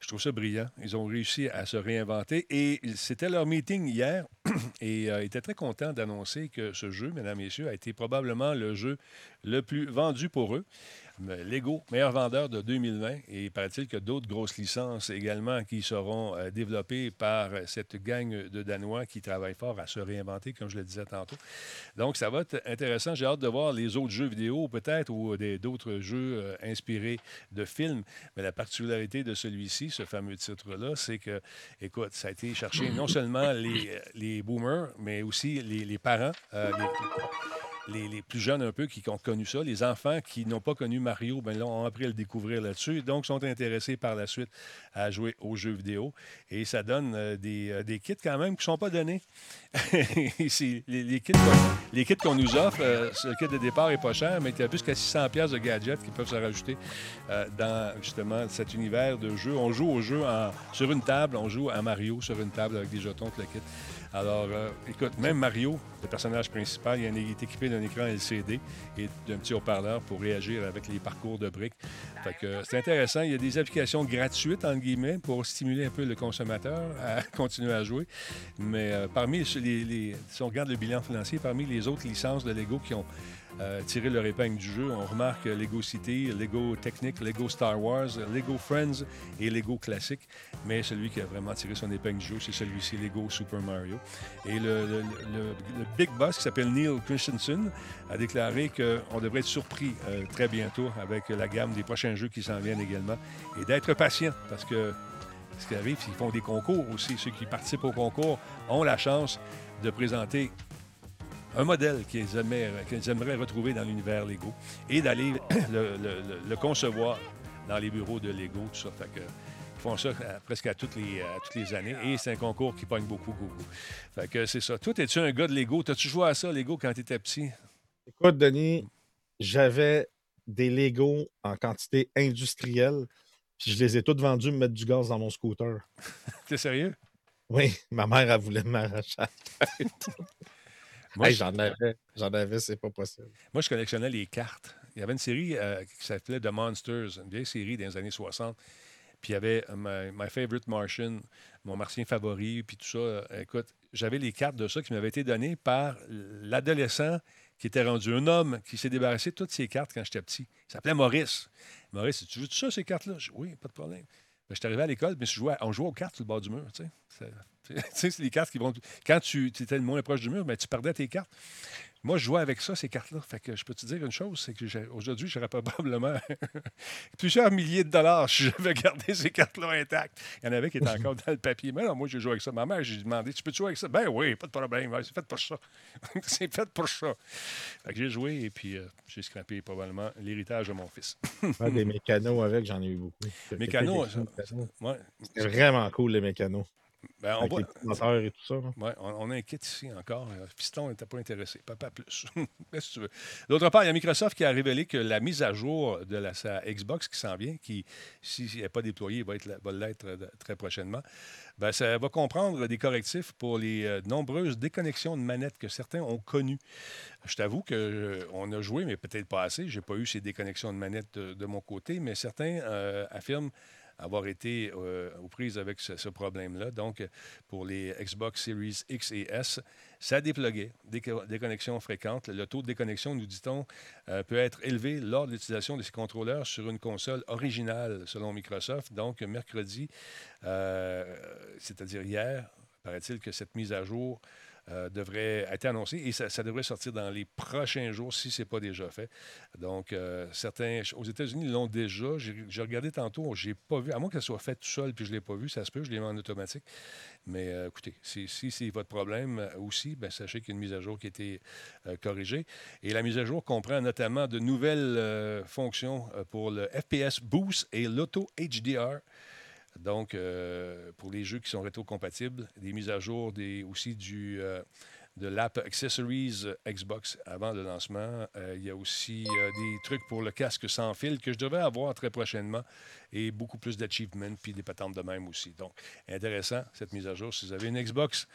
Je trouve ça brillant. Ils ont réussi à se réinventer et c'était leur meeting hier et euh, étaient très contents d'annoncer que ce jeu, mesdames messieurs, a été probablement le jeu le plus vendu pour eux. Mais Lego, meilleur vendeur de 2020. Et il paraît-il que d'autres grosses licences également qui seront euh, développées par cette gang de Danois qui travaillent fort à se réinventer, comme je le disais tantôt. Donc, ça va être intéressant. J'ai hâte de voir les autres jeux vidéo, peut-être, ou d'autres jeux euh, inspirés de films. Mais la particularité de celui-ci, ce fameux titre-là, c'est que, écoute, ça a été chercher non seulement les, les boomers, mais aussi les, les parents, euh, les- plus jeunes un peu qui ont connu ça. Les enfants qui n'ont pas connu Mario, ben là, ont appris à le découvrir là-dessus. Donc, sont intéressés par la suite à jouer aux jeux vidéo. Et ça donne euh, des, euh, des kits quand même qui ne sont pas donnés. Les, les kits qu'on- nous offre, euh, le kit de départ n'est pas cher, mais il y a plus qu'à 600 pièces de gadgets qui peuvent se rajouter euh, dans justement cet univers de jeu. On joue au jeu en- sur une table, on joue à Mario sur une table avec des jetons, le kit. Alors, euh, écoute, même Mario, le personnage principal, il est équipé d'un écran LCD et d'un petit haut-parleur pour réagir avec les parcours de briques. Fait que euh, c'est intéressant. Il y a des applications gratuites, entre guillemets, pour stimuler un peu le consommateur à continuer à jouer. Mais euh, parmi les- si on regarde le bilan financier, parmi les autres licences de Lego qui ont euh, tiré leur épingle du jeu, on remarque Lego City, Lego Technic, Lego Star Wars, Lego Friends et Lego Classic. Mais celui qui a vraiment tiré son épingle du jeu, c'est celui-ci, Lego Super Mario. Et le big boss qui s'appelle Neil Christensen a déclaré qu'on devrait être surpris euh, très bientôt avec la gamme des prochains jeux qui s'en viennent également et d'être patient parce que ce qui arrive, c'est qu'ils font des concours aussi. Ceux qui participent au concours ont la chance de présenter un modèle qu'ils aimeraient, qu'ils aimeraient retrouver dans l'univers Lego et d'aller le, le- le- le concevoir dans les bureaux de Lego, tout ça. Fait que, ils font ça à- presque à toutes, les, à toutes les années et c'est un concours qui pogne beaucoup, beaucoup. Fait que c'est ça. Toi, es-tu un gars de Lego? T'as-tu joué à ça, Lego, quand tu étais petit? Écoute, Denis, j'avais des Legos en quantité industrielle, puis je les ai tous vendus me mettre du gaz dans mon scooter. T'es sérieux? Oui, ma mère, elle voulait m'arracher. Moi, Hey, j'en avais, j'en avais, c'est pas possible. Moi, je collectionnais les cartes. Il y avait une série euh, qui s'appelait The Monsters, une vieille série des années 60. Puis il y avait euh, My, My Favorite Martian, mon martien favori, puis tout ça. Euh, écoute, j'avais les cartes de ça qui m'avaient été données par l'adolescent qui était rendu un homme qui s'est débarrassé de toutes ses cartes quand j'étais petit. Il s'appelait Maurice. Maurice, tu veux ça, ces cartes-là? Je oui, pas de problème. Ben, je suis arrivé à l'école, mais on jouait aux cartes sur le bord du mur. Tu sais, tu sais, c'est les cartes qui vont. Quand tu étais le moins proche du mur, ben, tu perdais tes cartes. Moi, je jouais avec ça, ces cartes-là. Fait que je peux te dire une chose, c'est que aujourd'hui, j'aurais probablement plusieurs milliers de dollars si j'avais gardé ces cartes-là intactes. Il y en avait qui étaient encore dans le papier. Mais non, moi, j'ai joué avec ça. Ma mère, j'ai demandé Tu peux jouer avec ça? Ben oui, pas de problème. C'est fait pour ça. c'est fait pour ça. Fait que j'ai joué et puis euh, j'ai scrappé probablement l'héritage de mon fils. Ouais, des mécanos avec, j'en ai eu beaucoup. Mécanos, des. Ouais. C'est vraiment cool, les mécanos. Ben, on moteurs et tout ça. Ouais, on, on a un kit ici encore. Euh, Piston n'était pas intéressé. Papa plus. Tu veux? D'autre part, il y a Microsoft qui a révélé que la mise à jour de la, sa Xbox qui s'en vient, qui, s'il n'est pas déployée, va être va l'être euh, très prochainement, ben, ça va comprendre des correctifs pour les euh, nombreuses déconnexions de manettes que certains ont connues. Je t'avoue qu'on a joué, mais peut-être pas assez. Je n'ai pas eu ces déconnexions de manettes de, de mon côté, mais certains euh, affirment avoir été euh, aux prises avec ce, problème-là. Donc, pour les Xbox Series X et S, ça déploguait connexions fréquentes. Le taux de déconnexion, nous dit-on, euh, peut être élevé lors de l'utilisation de ces contrôleurs sur une console originale, selon Microsoft. Donc, mercredi, euh, c'est-à-dire hier, paraît-il que cette mise à jour euh, devrait être annoncée et ça, devrait sortir dans les prochains jours si ce n'est pas déjà fait. Donc, euh, certains, aux États-Unis, l'ont déjà. J'ai regardé tantôt, j'ai pas vu, à moins que ça soit fait tout seul puis je ne l'ai pas vu, ça se peut, je l'ai mis en automatique. Mais euh, écoutez, si, si c'est votre problème aussi, ben, sachez qu'il y a une mise à jour qui a été corrigée. Et la mise à jour comprend notamment de nouvelles fonctions pour le FPS Boost et l'Auto HDR. Donc, euh, pour les jeux qui sont rétro-compatibles, des mises à jour des, aussi du, euh, de l'app Accessories Xbox avant le lancement. Euh, il y a aussi des trucs pour le casque sans fil que je devrais avoir très prochainement et beaucoup plus d'achievements puis des patentes de même aussi. Donc, intéressant cette mise à jour. Si vous avez une Xbox,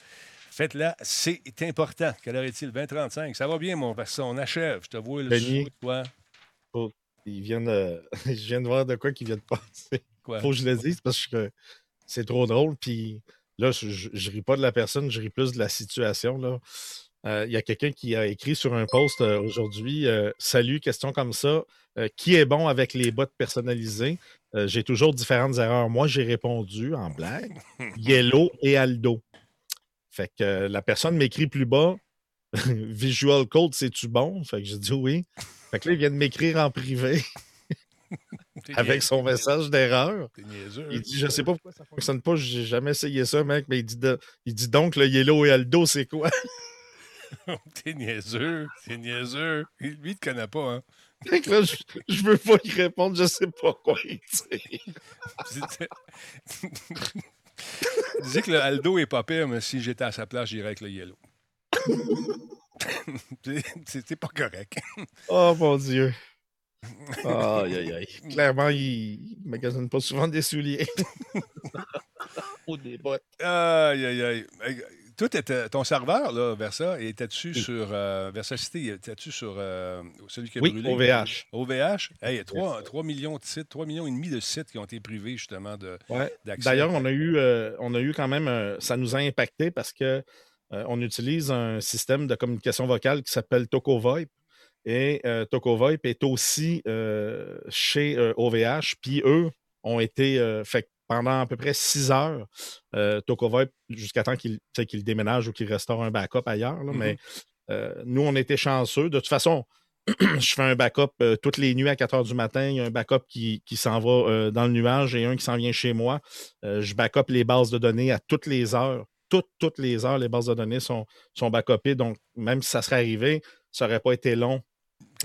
faites-la. C'est important. Quelle heure est-il? 20h35. Ça va bien, mon Vincent. On achève. Je te vois le Denis. sou- Quoi? Ils viennent, euh, je viens de voir de quoi qu'ils viennent de passer. Quoi? Faut que je le dise parce que c'est trop drôle. Puis là, je, je, je ris pas de la personne, je ris plus de la situation. Là. Euh, Il y a quelqu'un qui a écrit sur un post euh, aujourd'hui euh, Salut, question comme ça. Qui est bon avec les bottes personnalisées? J'ai toujours différentes erreurs. Moi, j'ai répondu en blague Yellow et Aldo. Fait que la personne m'écrit plus bas Visual Code, c'est-tu bon? Fait que j'ai dit oui. Fait que là, il vient de m'écrire en privé avec niaiseux. son message d'erreur. Niaiseux. Il dit Je sais pas pourquoi ça fonctionne pas, j'ai jamais essayé ça, mec, mais il dit, de- il dit donc le Yellow et Aldo, c'est quoi? T'es niaiseux. T'es niaeux. Lui, il te connaît pas, hein. Fait que là, je, je veux pas y répondre, je sais pas quoi il dit. Que le Aldo est pas pire, mais si j'étais à sa place, j'irais avec le yellow. C'est pas correct. Oh mon Dieu. Aïe, aïe, aïe. Clairement, il ne magasine pas souvent des souliers. Ou des bottes. Aïe, aïe, aïe. Toi, ton serveur, là, Versa, était-tu Oui. sur euh, Versa City, était-tu sur euh, celui qui a Oui, brûlé? OVH. OVH? Hey, 3, millions de sites, 3 millions et demi de sites qui ont été privés, justement, de- Ouais. d'accès. D'ailleurs, on a eu, euh, on a eu quand même, euh, ça nous a impacté parce que euh, on utilise un système de communication vocale qui s'appelle TocoVoip. Et euh, est aussi euh, chez euh, OVH. Puis eux ont été euh, fait pendant à peu près six heures, euh, TocoVoip, jusqu'à temps qu'ils déménagent ou qu'ils restaurent un backup ailleurs. là, Mhm. Mais euh, nous, on était chanceux. De toute façon, je fais un backup euh, toutes les nuits à 4 heures du matin. Il y a un backup qui, qui s'en va euh, dans le nuage et un qui s'en vient chez moi. Euh, je backup les bases de données à toutes les heures. Toutes, toutes les heures, les bases de données sont, sont backupées. Donc, même si ça serait arrivé, ça n'aurait pas été long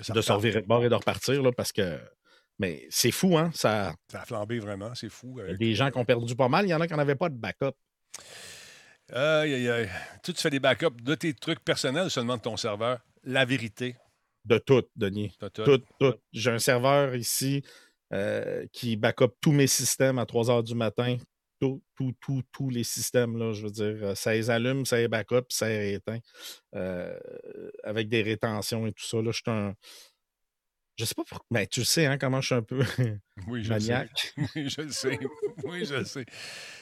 de se revirer de bord et de repartir là, parce que. Mais c'est fou, hein? Ça, Ça a flambé vraiment, c'est fou. il y a avec- des gens qui ont perdu pas mal. Il y en a qui n'avaient pas de backup. Aïe, aïe, aïe. Toi, tu fais des backups de tes trucs personnels ou seulement de ton serveur? La vérité. De tout, Denis. Tout. Tout, tout. J'ai un serveur ici euh, qui backup tous mes systèmes à 3 heures du matin. Tout, tout, tout, tous les systèmes, là, je veux dire, euh, ça les allume, ça les backup, ça les éteint. euh, avec des rétentions et tout ça. Là, je suis un. Je sais pas pourquoi. Mais tu le sais, hein, comment je suis un peu Oui, je le sais. maniaque. Oui, je le sais. Oui, je le sais.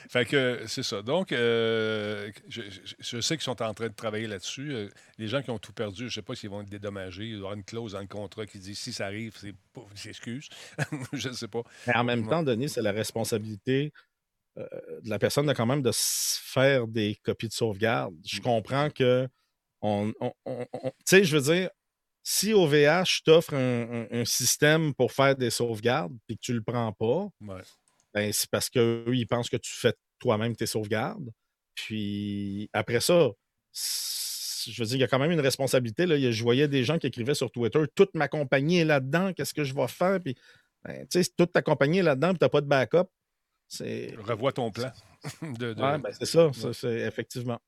Fait que c'est ça. Donc, euh, je, je- je sais qu'ils sont en train de travailler là-dessus. Les gens qui ont tout perdu, je ne sais pas s'ils vont être dédommagés. Il y aura une clause dans le contrat qui dit si ça arrive, c'est excuse. je ne sais pas. Mais en même temps, Denis, c'est la responsabilité euh, de la personne de quand même de se faire des copies de sauvegarde. Je comprends que on, on- on- on- tu sais, je veux dire, si OVH t'offre un, un- un système pour faire des sauvegardes et que tu le prends pas, Ouais. ben, c'est parce qu'eux, ils pensent que tu fais toi-même tes sauvegardes. Puis après ça, je veux dire, il y a quand même une responsabilité. Là. Je voyais des gens qui écrivaient sur Twitter Toute ma compagnie est là-dedans, qu'est-ce que je vais faire? Puis, ben, tu sais, toute ta compagnie est là-dedans, puis tu n'as pas de backup. Revois ton plan. de, de- Ouais, ben, c'est ça, ça, c'est effectivement.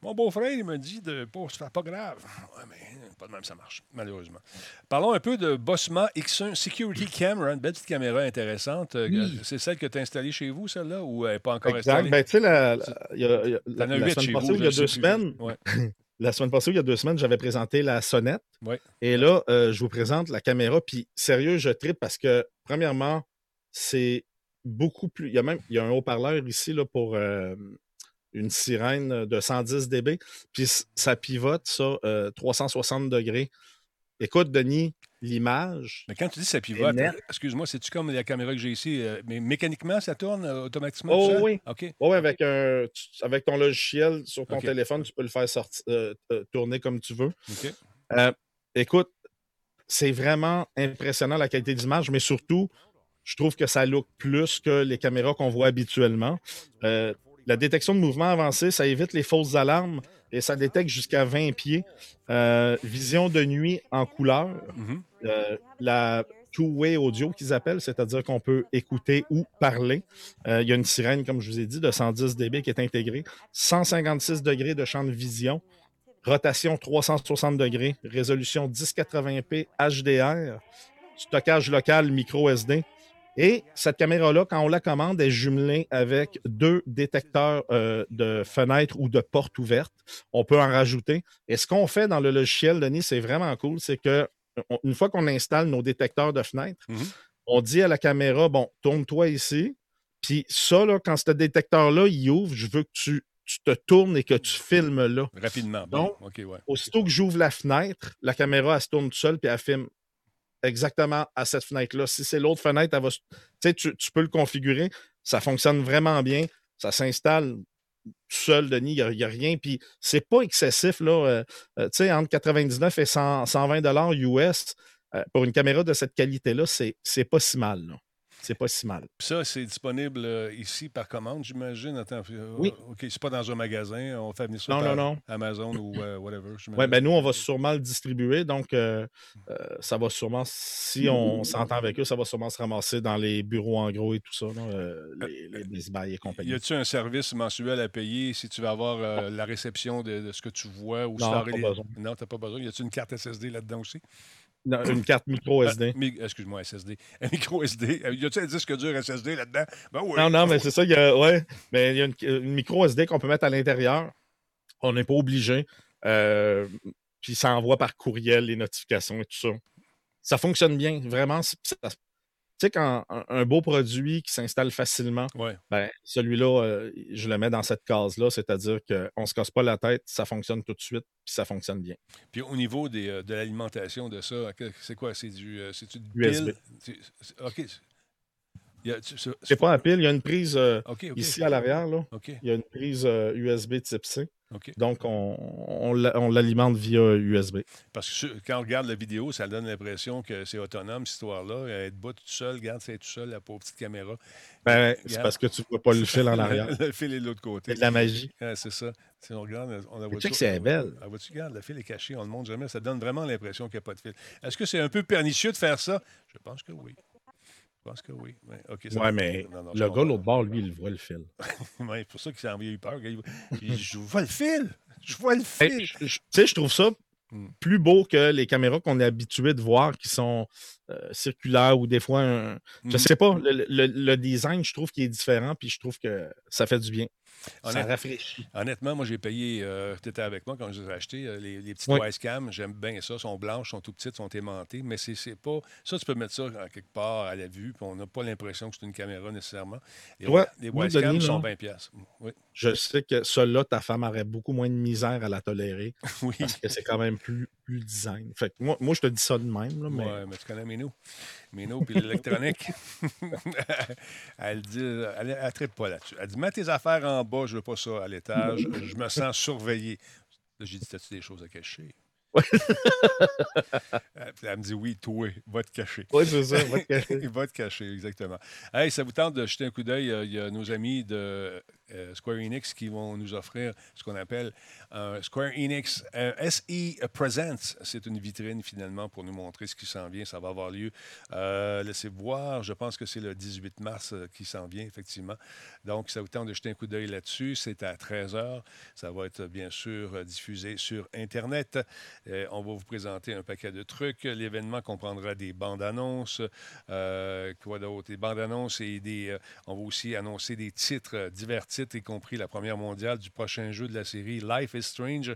Mon beau-frère, il me dit de pas se faire pas grave. Ouais, mais pas de même, ça marche, malheureusement. Parlons un peu de Bossma X1 Security Camera, une belle petite caméra intéressante. Euh, Oui. C'est celle que tu as installée chez vous, celle-là, ou elle n'est pas encore Exact. installée? Ben, tu sais, la, semaine passée, il y a deux semaines, la semaine passée, il y a deux semaines, j'avais présenté la sonnette. Ouais. Et là, euh, je vous présente la caméra. Puis, sérieux, je tripe parce que, premièrement, c'est beaucoup plus. Il y a même il y a un haut-parleur ici là, pour euh, une sirène de 110 dB. Puis, ça pivote, ça, euh, 360 degrés. Écoute, Denis, l'image. Mais quand tu dis ça pivote, excuse-moi, c'est-tu comme la caméra que j'ai ici? euh, mais mécaniquement, ça tourne euh, automatiquement? Oh oui. OK. Oui, avec, un, tu- avec ton logiciel sur ton téléphone, tu peux le faire euh, euh, tourner comme tu veux. Euh, écoute, c'est vraiment impressionnant la qualité d'image, mais surtout, je trouve que ça look plus que les caméras qu'on voit habituellement. Euh, la détection de mouvement avancé, ça évite les fausses alarmes et ça détecte jusqu'à 20 pieds. Euh, vision de nuit en couleur. Mhm. Euh, la two-way audio qu'ils appellent, c'est-à-dire qu'on peut écouter ou parler. Euh, il y a une sirène, comme je vous ai dit, de 110 dB qui est intégrée. 156 degrés de champ de vision. Rotation 360 degrés. Résolution 1080p HDR. Stockage local micro SD. Et cette caméra-là, quand on la commande, est jumelée avec deux détecteurs euh, de fenêtres ou de portes ouvertes. On peut en rajouter. Et ce qu'on fait dans le logiciel, Denis, c'est vraiment cool, c'est que on- une fois qu'on installe nos détecteurs de fenêtres, Mhm. on dit à la caméra, bon, tourne-toi ici. Puis ça, là, quand ce détecteur-là, il ouvre, je veux que tu tu te tournes et que tu filmes là. Rapidement. Bon, Donc, OK, ouais. Aussitôt que j'ouvre la fenêtre, la caméra, elle se tourne seule puis elle filme exactement à cette fenêtre-là. Si c'est l'autre fenêtre, tu, peux le configurer. Ça fonctionne vraiment bien. Ça s'installe seul, Denis. Il n'y a, rien. Puis c'est pas excessif. Là, euh, euh, entre 99 et 100 120 dollars US pour une caméra de cette qualité-là, c'est pas si mal. là. C'est pas si mal. Puis ça, c'est disponible euh, ici par commande, j'imagine. Attends, euh, Oui. OK, c'est pas dans un magasin. On fait venir Non, non, non. Amazon ou euh, whatever. Oui, ben nous, on va sûrement le distribuer. Donc, ça va sûrement, si on s'entend avec eux, ça va sûrement se ramasser dans les bureaux en gros et tout ça, les, les et Y compagnie. a-tu un service mensuel à payer si tu veux avoir la réception de, de ce que tu vois ou Non, si pas besoin. Non, t'as pas besoin. Y a-tu une carte SSD là-dedans aussi? Non, Une carte micro SD. Ah, mi- Excuse-moi, SSD. Un micro SD. Y a-tu un disque dur SSD là-dedans? Ben oui. Non, non, mais c'est ça. Il y a, ouais, mais il y a une, une micro SD qu'on peut mettre à l'intérieur. On n'est pas obligé. Euh, puis ça envoie par courriel les notifications et tout ça. Ça fonctionne bien, vraiment. ça- tu sais, quand un, un beau produit qui s'installe facilement, Ouais. ben, celui-là, euh, je le mets dans cette case-là, c'est-à-dire qu'on ne se casse pas la tête, ça fonctionne tout de suite, puis ça fonctionne bien. Puis au niveau des, euh, de l'alimentation de ça, c'est quoi? C'est du, euh, c'est-tu du USB. pile? C'est- c'est- OK. C'est- C'est pas un pile, il y a une prise ici à l'arrière, là. OK, Il y a une prise USB type C. Donc, on, on l'a- on l'alimente via USB. Parce que sur- quand on regarde la vidéo, ça donne l'impression que c'est autonome, cette histoire-là. Elle est debout toute seule, regarde, c'est tout seul, la pauvre petite caméra. Ben, c'est parce que tu vois pas le fil en arrière. le fil est de l'autre côté. C'est de la magie. Ouais, c'est ça. Si on regarde, on la voit check, c'est belle. Ah, vois-tu, regarde, le fil est caché, on ne le montre jamais. Ça donne vraiment l'impression qu'il n'y a pas de fil. Est-ce que c'est un peu pernicieux de faire ça? Je pense que oui. Je pense que oui. Ouais, OK, ça- Ouais, mais Non, non, je le gars, l'autre bord, lui, il voit le fil. Ouais, c'est pour ça qu'il s'est envoyé eu peur. Il dit, Je vois le fil! Je vois le fil! Tu sais, je trouve ça Hmm. plus beau que les caméras qu'on est habitué de voir qui sont euh, circulaires ou des fois, un- je Mhm. sais pas, le, le- le design, je trouve qu'il est différent, puis je trouve que ça fait du bien. Ça rafraîchit. Honnêtement, moi, j'ai payé. tu étais avec moi quand je les ai achetés, euh, les, les petites Oui. Wise Cam. J'aime bien ça. sont blanches, sont tout petites, sont aimantées. Mais c'est pas. Ça, tu peux mettre ça quelque part à la vue, puis on n'a pas l'impression que c'est une caméra nécessairement. Les, Ouais, les moi, Wise Cam Denis, sont là. 20$. piastres. Oui. Je sais que celle-là, ta femme aurait beaucoup moins de misère à la tolérer oui. parce que c'est quand même plus, plus design. Fait que moi, moi, je te dis ça de même, là, mais Ouais, mais tu connais Minou. Minou, puis l'électronique. elle dit, elle, elle pas là-dessus. Elle dit, mets tes affaires en bas, je veux pas ça à l'étage. Je me sens surveillé. Là, j'ai dit, t'as-tu des choses à cacher? Euh, elle me dit, oui, toi, va te cacher. Oui, c'est ça. va te cacher. Va te cacher, exactement. Hey, ça vous tente de jeter un coup d'œil? euh, Il y a nos amis de euh, Square Enix qui vont nous offrir ce qu'on appelle un Square Enix euh, SE Presents. C'est une vitrine, finalement, pour nous montrer ce qui s'en vient. Ça va avoir lieu. Laissez voir. Je pense que c'est le 18 mars qui s'en vient, effectivement. Donc, ça vous tente de jeter un coup d'œil là-dessus. C'est à 13h. Ça va être, bien sûr, diffusé sur Internet. Euh, on va vous présenter un paquet de trucs. L'événement comprendra des bandes annonces, euh, quoi d'autre? Des bandes annonces et des. euh, on va aussi annoncer des titres, divers titres, y compris la première mondiale du prochain jeu de la série Life is Strange,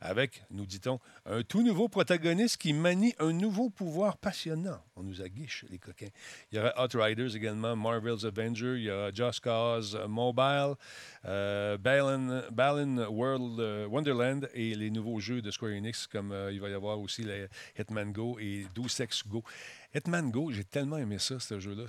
avec, nous dit-on, un tout nouveau protagoniste qui manie un nouveau pouvoir passionnant. On nous aguiche, les coquins. Il y aura Outriders également, Marvel's Avenger, il y a Just Cause Mobile, Balan World Wonderland et les nouveaux jeux de Square Enix, comme euh, il va y avoir aussi les Hitman Go et Do Sex Go. Hitman Go, j'ai tellement aimé ça, ce jeu-là.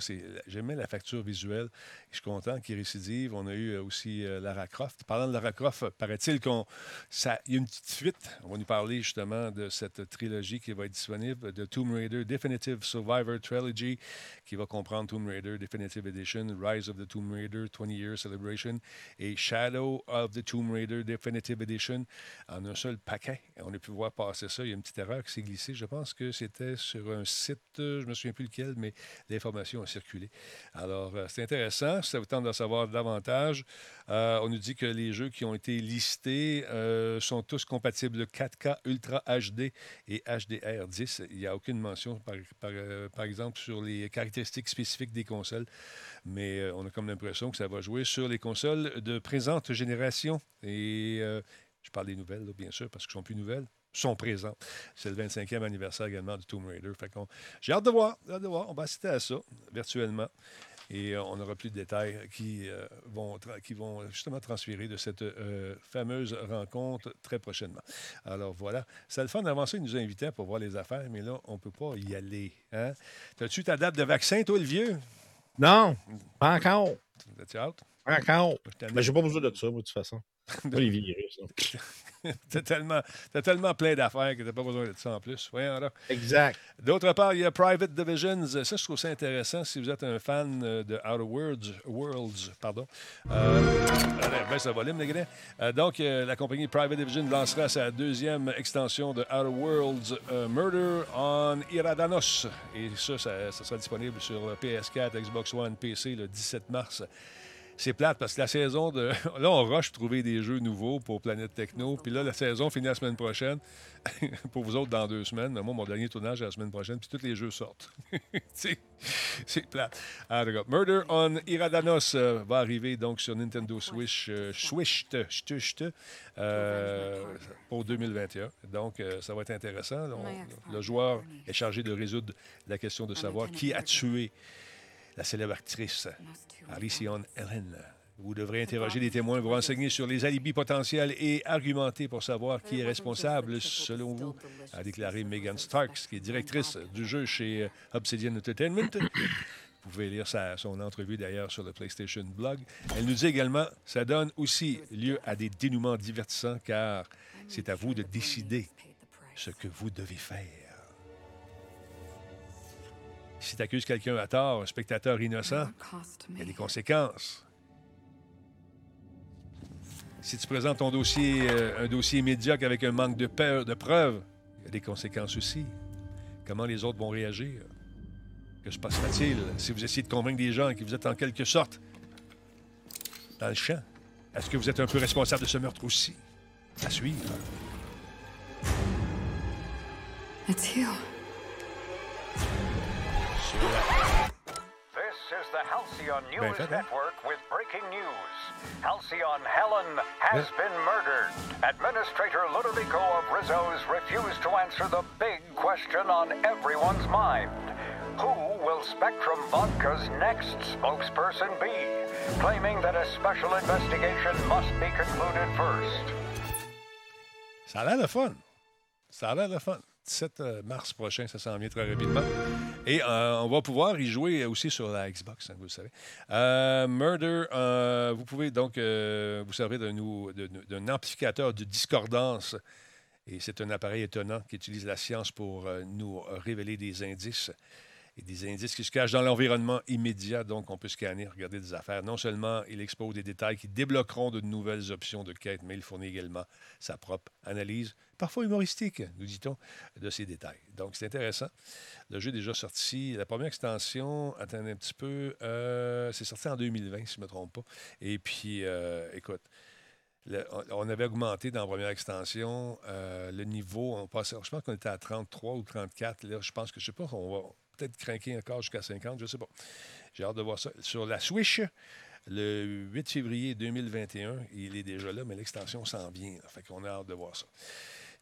J'aimais la facture visuelle. Je suis content qu'il récidive. On a eu euh, aussi euh, Lara Croft. Parlant de Lara Croft, paraît-il qu'il y a une petite fuite. On va nous parler justement de cette trilogie qui va être disponible, de Tomb Raider Definitive Survivor Trilogy, qui va comprendre Tomb Raider Definitive Edition, Rise of the Tomb Raider 20 Year Celebration et Shadow of the Tomb Raider Definitive Edition en un seul paquet. On a pu voir passer ça. Il y a une petite erreur qui s'est glissée. Je pense que c'était sur un site, euh, je ne me souviens plus lequel, mais l'information a circulé. Alors, euh, c'est intéressant. Ça vous tente d'en savoir davantage, euh, on nous dit que les jeux qui ont été listés euh, sont tous compatibles 4K Ultra HD et HDR10. Il n'y a aucune mention, par, exemple, sur les caractéristiques spécifiques des consoles, mais on a comme l'impression que ça va jouer sur les consoles de présente génération. Et je parle des nouvelles, bien sûr, parce qu'elles sont plus nouvelles sont présentes. C'est le 25e anniversaire également de Tomb Raider. Fait qu'on- j'ai hâte de voir, j'ai hâte de voir. On va assister à ça virtuellement. Et euh, on aura plus de détails qui, euh, vont, qui vont justement transférer de cette euh, fameuse rencontre très prochainement. Alors voilà. C'est le fun d'avancer. Il nous invitait pour voir les affaires, mais là, on ne peut pas y aller. Hein? T'as-tu ta date de vaccin, toi, le vieux? Non, pas encore. T'as-tu hâte? Encore. Mais j'ai pas besoin de ça, moi, de toute façon. Pas les virus. T'as tellement, t'as tellement plein d'affaires que t'as pas besoin de ça en plus. Voyons là. Exact. D'autre part, il y a Private Divisions. Ça, je trouve ça intéressant si vous êtes un fan euh, de Outer Worlds. Worlds pardon. Euh, allez, baisse le volume, les gars. Euh, donc, euh, la compagnie Private Division lancera sa deuxième extension de Outer Worlds Murder on Iradanos. Et ça, ça, ça sera disponible sur le PS4, Xbox One, PC le 17 mars. C'est plate parce que la saison de. Là, on rush pour trouver des jeux nouveaux pour Planète Techno. Puis là, la saison finit la semaine prochaine. pour vous autres, dans deux semaines. Mais moi, mon dernier tournage est la semaine prochaine. Puis tous les jeux sortent. c'est plate. Cas, Murder on Iradanos euh, va arriver donc sur Nintendo Switch, euh, Switch, euh, pour 2021. Donc, euh, ça va être intéressant. On- le joueur est chargé de résoudre la question de savoir qui a tué la célèbre actrice Alicion Ellen. Vous devrez interroger des témoins, vous renseigner sur les alibis potentiels et argumenter pour savoir qui est responsable, selon vous, a déclaré Megan Starks, qui est directrice du jeu chez euh, Obsidian Entertainment. Vous pouvez lire sa- son entrevue d'ailleurs sur le PlayStation Blog. Elle nous dit également, ça donne aussi lieu à des dénouements divertissants car c'est à vous de décider ce que vous devez faire. Si tu accuses quelqu'un à tort, un spectateur innocent, il y a des conséquences. Si tu présentes ton dossier, euh, un dossier médiocre avec un manque de peur, de preuves, il y a des conséquences aussi. Comment les autres vont réagir? Que se passera-t-il si vous essayez de convaincre des gens que vous êtes en quelque sorte dans le champ? Est-ce que vous êtes un peu responsable de ce meurtre aussi? À suivre. It's you. This is the Halcyon News. Network with breaking news. Halcyon Helen has been murdered. Administrator Ludovico of Rizzo's refused to answer the big question on everyone's mind. Who will Spectrum Vodka's next spokesperson be? Claiming that a special investigation must be concluded first. Ça a l'air fun. Ça a l'air fun. 17 euh, mars prochain, ça s'en vient très rapidement. Et euh, on va pouvoir y jouer aussi sur la Xbox, hein, vous le savez. Euh, Murder, euh, vous pouvez donc vous servir d'un amplificateur de discordance. Et c'est un appareil étonnant qui utilise la science pour nous révéler des indices. Et des indices qui se cachent dans l'environnement immédiat, donc on peut scanner, regarder des affaires. Non seulement il expose des détails qui débloqueront de nouvelles options de quête, mais il fournit également sa propre analyse, parfois humoristique, nous dit-on, de ces détails. Donc c'est intéressant. Le jeu est déjà sorti. La première extension, attendez un petit peu, euh, c'est sorti en 2020, si je ne me trompe pas. Et puis, euh, écoute, on- avait augmenté dans la première extension euh, le niveau. On je pense qu'on était à 33 ou 34. Là, je pense que, je sais pas, on va peut-être craquer encore jusqu'à 50, je ne sais pas. J'ai hâte de voir ça. Sur la Switch, le 8 février 2021, il est déjà là, mais l'extension s'en vient. là. Fait a hâte de voir ça.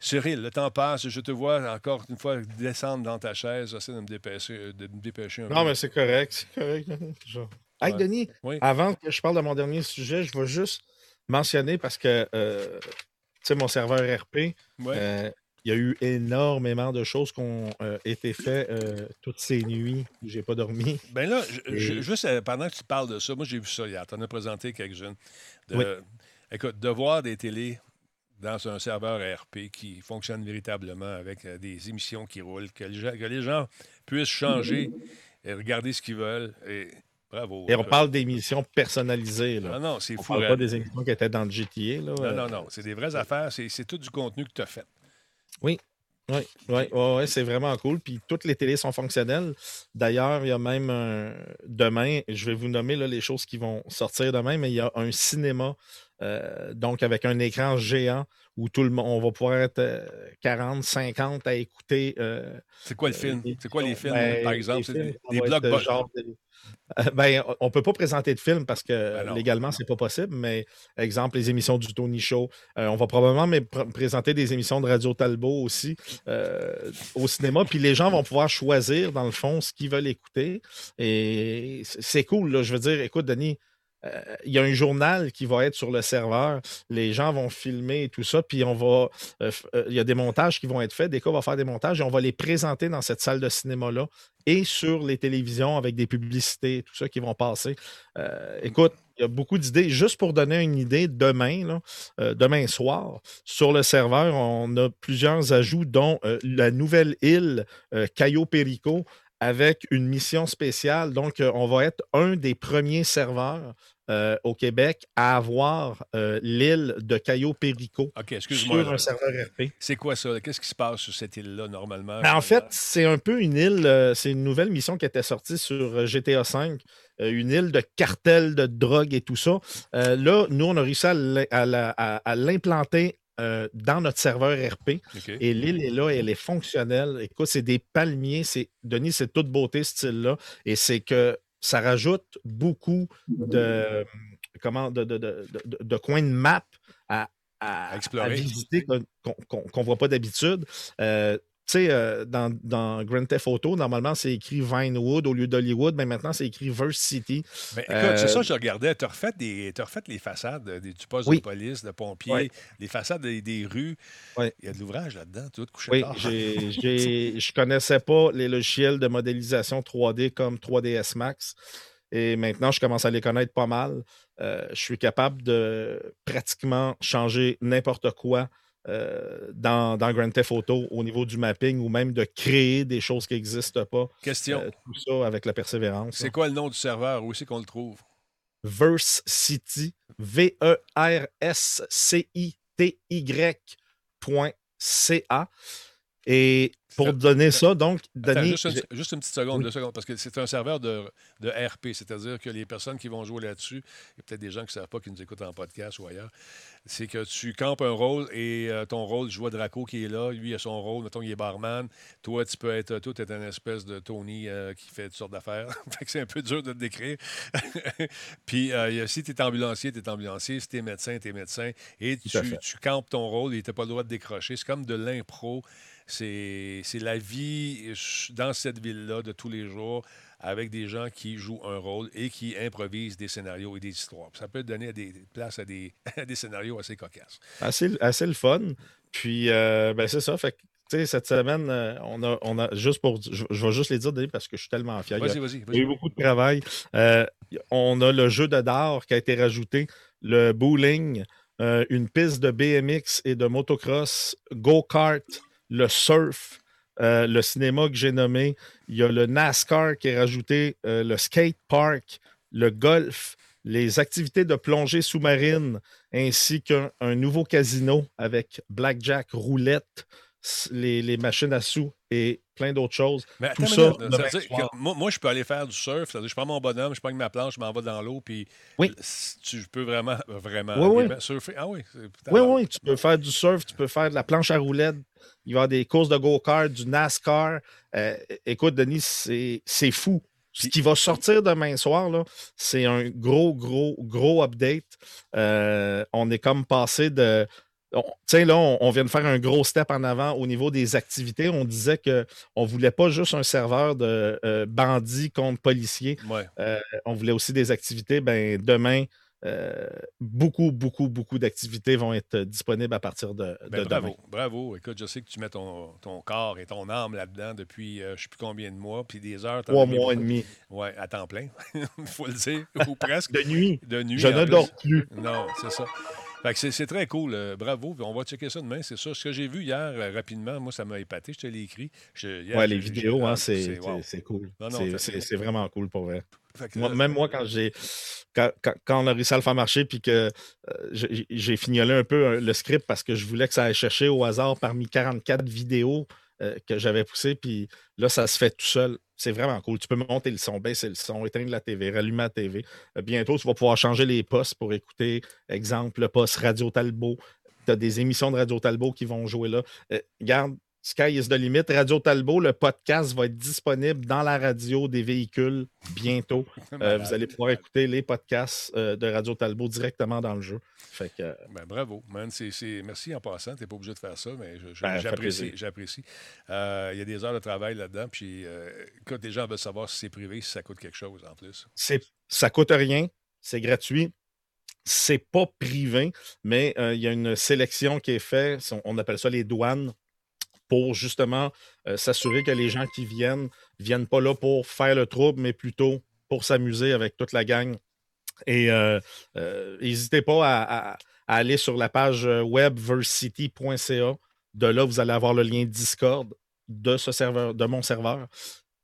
Cyril, le temps passe. Je te vois encore une fois descendre dans ta chaise. J'essaie de me dépêcher, de me dépêcher un Non, peu. mais c'est correct. C'est correct. Hey, Ouais. Denis, Oui. avant que je parle de mon dernier sujet, je vais juste mentionner parce que, euh, tu sais, mon serveur RP, Ouais. euh, il y a eu énormément de choses qui ont euh, été faites euh, toutes ces nuits où j'ai pas dormi. Ben là, je- je- Et- juste euh, pendant que tu parles de ça, moi j'ai vu ça hier. Tu en as présenté quelques-unes. De- Oui. Écoute, de voir des télés dans un serveur RP qui fonctionne véritablement avec euh, des émissions qui roulent, que, les gens- que les gens puissent changer et regarder ce qu'ils veulent. Et bravo. Et on Euh, parle d'émissions personnalisées. Là. Non, non, c'est on fou. parle hein. pas des émissions qui étaient dans le GTA. Là. Non, Euh, non, non. C'est des vraies affaires. C'est c'est tout du contenu que tu as fait. Oui, oui, oui, c'est vraiment cool. Puis toutes les télés sont fonctionnelles. D'ailleurs, il y a même un- demain, je vais vous nommer là, les choses qui vont sortir demain, mais il y a un cinéma Euh, donc, avec un écran géant où tout le monde, on va pouvoir être euh, 40, 50 à écouter. euh, C'est quoi le euh, film? C'est quoi les films, ben, par exemple? films, des, des euh, blockbusters. Euh, ben, on ne peut pas présenter de film parce que Ben légalement, c'est pas possible, mais exemple, les émissions du Tony Show. Euh, on va probablement mais, pr- présenter des émissions de Radio Talbot aussi euh, au cinéma. Puis les gens vont pouvoir choisir, dans le fond, ce qu'ils veulent écouter. Et c'est cool, là. Je veux dire, écoute, Denis, euh, il y a un journal qui va être sur le serveur. Les gens vont filmer tout ça. Puis on va. euh, euh, Il y a des montages qui vont être faits. Cas va faire des montages et on va les présenter dans cette salle de cinéma-là et sur les télévisions avec des publicités tout ça qui vont passer. Euh, écoute, il y a beaucoup d'idées. Juste pour donner une idée, demain, euh, demain soir, sur le serveur, on a plusieurs ajouts, dont euh, la nouvelle île euh, Cayo Perico avec une mission spéciale. Donc, euh, on va être un des premiers serveurs euh, au Québec à avoir euh, l'île de Cayo Perico sur un serveur RP. C'est quoi ça? Qu'est-ce qui se passe sur cette île-là, normalement? Ben, en fait, c'est un peu une île, euh, c'est une nouvelle mission qui était sortie sur GTA V, une île de cartel de drogue et tout ça. Là, nous, on a réussi à l'implanter euh, dans notre serveur RP. Et l'île est là, elle est fonctionnelle. Écoute, c'est des palmiers. C'est, Denis, c'est toute beauté, ce style-là. Et c'est que ça rajoute beaucoup de, comment, de, de, de- de- coins de map à, à- À explorer. à visiter qu'on ne voit pas d'habitude. Euh, sais, euh, dans, dans Grand Theft Auto, normalement, c'est écrit Vinewood au lieu d'Hollywood, mais maintenant, c'est écrit Verse City. Écoute, Euh, c'est ça je regardais. Tu as refait, des, t'as refait les façades des- du poste Oui. de police, de pompiers, les façades des, des rues. Il y a de l'ouvrage là-dedans. Tu te coucher Oui, j'ai- je connaissais pas les logiciels de modélisation 3D comme 3ds Max. Et maintenant, je commence à les connaître pas mal. Euh, je suis capable de pratiquement changer n'importe quoi euh, dans, dans Grand Theft Auto au niveau du mapping ou même de créer des choses qui n'existent pas. Question. Euh, tout ça avec la persévérance. c'est là. quoi le nom du serveur? Où c'est qu'on le trouve? Verse City, V-E-R-S-C-I-T-Y.ca. Et pour donner ça, donc, Attends, juste, une, j'ai- juste une petite seconde, Oui. deux secondes, parce que c'est un serveur de, de RP, c'est-à-dire que les personnes qui vont jouer là-dessus, il y a peut-être des gens qui ne savent pas, qui nous écoutent en podcast ou ailleurs, c'est que tu campes un rôle et euh, ton rôle, je vois Draco qui est là, lui a son rôle, mettons, il est barman, toi, tu peux être, toi, tu es une espèce de Tony euh, qui fait toutes sortes d'affaires, fait que c'est un peu dur de te décrire. Puis euh, si tu es ambulancier, tu es ambulancier, si tu es médecin, tu es médecin, et tu, tu campes ton rôle et tu n'as pas le droit de décrocher, c'est comme de l'impro. C'est c'est la vie dans cette ville-là de tous les jours avec des gens qui jouent un rôle et qui improvisent des scénarios et des histoires. Ça peut donner à des place à des, à des scénarios assez cocasses. assez, assez le fun. Puis, euh, ben, c'est ça. Fait que, cette semaine, euh, on a, on a juste pour. Je, je vais juste les dire parce que je suis tellement fier. Vas-y, vas-y. A eu beaucoup de travail. Euh, on a le jeu de dard qui a été rajouté, le bowling, euh, une piste de BMX et de motocross, go-kart, le surf, euh, le cinéma que j'ai nommé. Il y a le NASCAR qui est rajouté, euh, le skate park, le golf, les activités de plongée sous-marine, ainsi qu'un un nouveau casino avec blackjack, roulette, les, les machines à sous et plein d'autres choses. Mais tout ça minute, que moi, moi, je peux aller faire du surf. Je prends mon bonhomme, je prends ma planche, je m'en vais dans l'eau, puis Oui. tu peux vraiment, vraiment Oui, surfer. Ah oui. Oui, oui, tu peux faire du surf, tu peux faire de la planche à roulettes, il va y avoir des courses de go-kart, du NASCAR. Euh, écoute, Denis, c'est fou. Ce qui va sortir demain soir, c'est un gros, gros, gros update. Euh, on est comme passé de. Sais, là, on, on vient de faire un gros step en avant au niveau des activités. On disait qu'on ne voulait pas juste un serveur de euh, bandits contre policiers. Ouais. on voulait aussi des activités. Ben, demain, euh, beaucoup, beaucoup, beaucoup d'activités vont être euh, disponibles à partir de, Ben, de bravo, demain. bravo. Écoute, je sais que tu mets ton, ton corps et ton âme là-dedans depuis euh, je ne sais plus combien de mois, puis des heures. Trois mois et demi. Ouais, à temps plein, il faut le dire, ou presque. De nuit. De nuit. Je ne dors plus. Non, c'est ça. Fait que c'est, très cool. euh, bravo. On va checker ça demain, c'est ça. Ce que j'ai vu hier, euh, rapidement, moi, ça m'a épaté. Je te l'ai écrit. Je- hier, Ouais, j'ai- les vidéos, hein, c'est- c'est wow. cool. C'est- vraiment cool pour vrai. Moi, même moi, quand j'ai quand, quand- quand on a réussi à le faire marcher, puis que euh, j'ai fignolé un peu le script parce que je voulais que ça aille chercher au hasard parmi 44 vidéos euh, que j'avais poussé, puis là, ça se fait tout seul. C'est vraiment cool. Tu peux monter le son, baisser le son, éteindre la TV, rallumer la TV. Euh, bientôt, tu vas pouvoir changer les postes pour écouter, exemple, le poste Radio Talbot. Tu as des émissions de Radio Talbot qui vont jouer là. Euh, regarde, Sky is the limit. Radio Talbot, le podcast va être disponible dans la radio des véhicules bientôt. Euh, vous allez pouvoir écouter les podcasts euh, de Radio Talbot directement dans le jeu. Fait que, euh, Ben, bravo, man. Merci en passant. Tu n'es pas obligé de faire ça, mais Ben, j'apprécie. Il y a des heures de travail là-dedans. Puis, écoute, les gens veulent savoir si c'est privé, si ça coûte quelque chose en plus. ça coûte rien, c'est gratuit. C'est pas privé, mais euh, il y a une sélection qui est faite. On appelle ça les douanes pour justement euh, s'assurer que les gens qui viennent ne viennent pas là pour faire le trouble, mais plutôt pour s'amuser avec toute la gang. Et euh, euh, n'hésitez pas à, à- à aller sur la page euh, web versity.ca. De là, vous allez avoir le lien Discord de ce serveur, de mon serveur.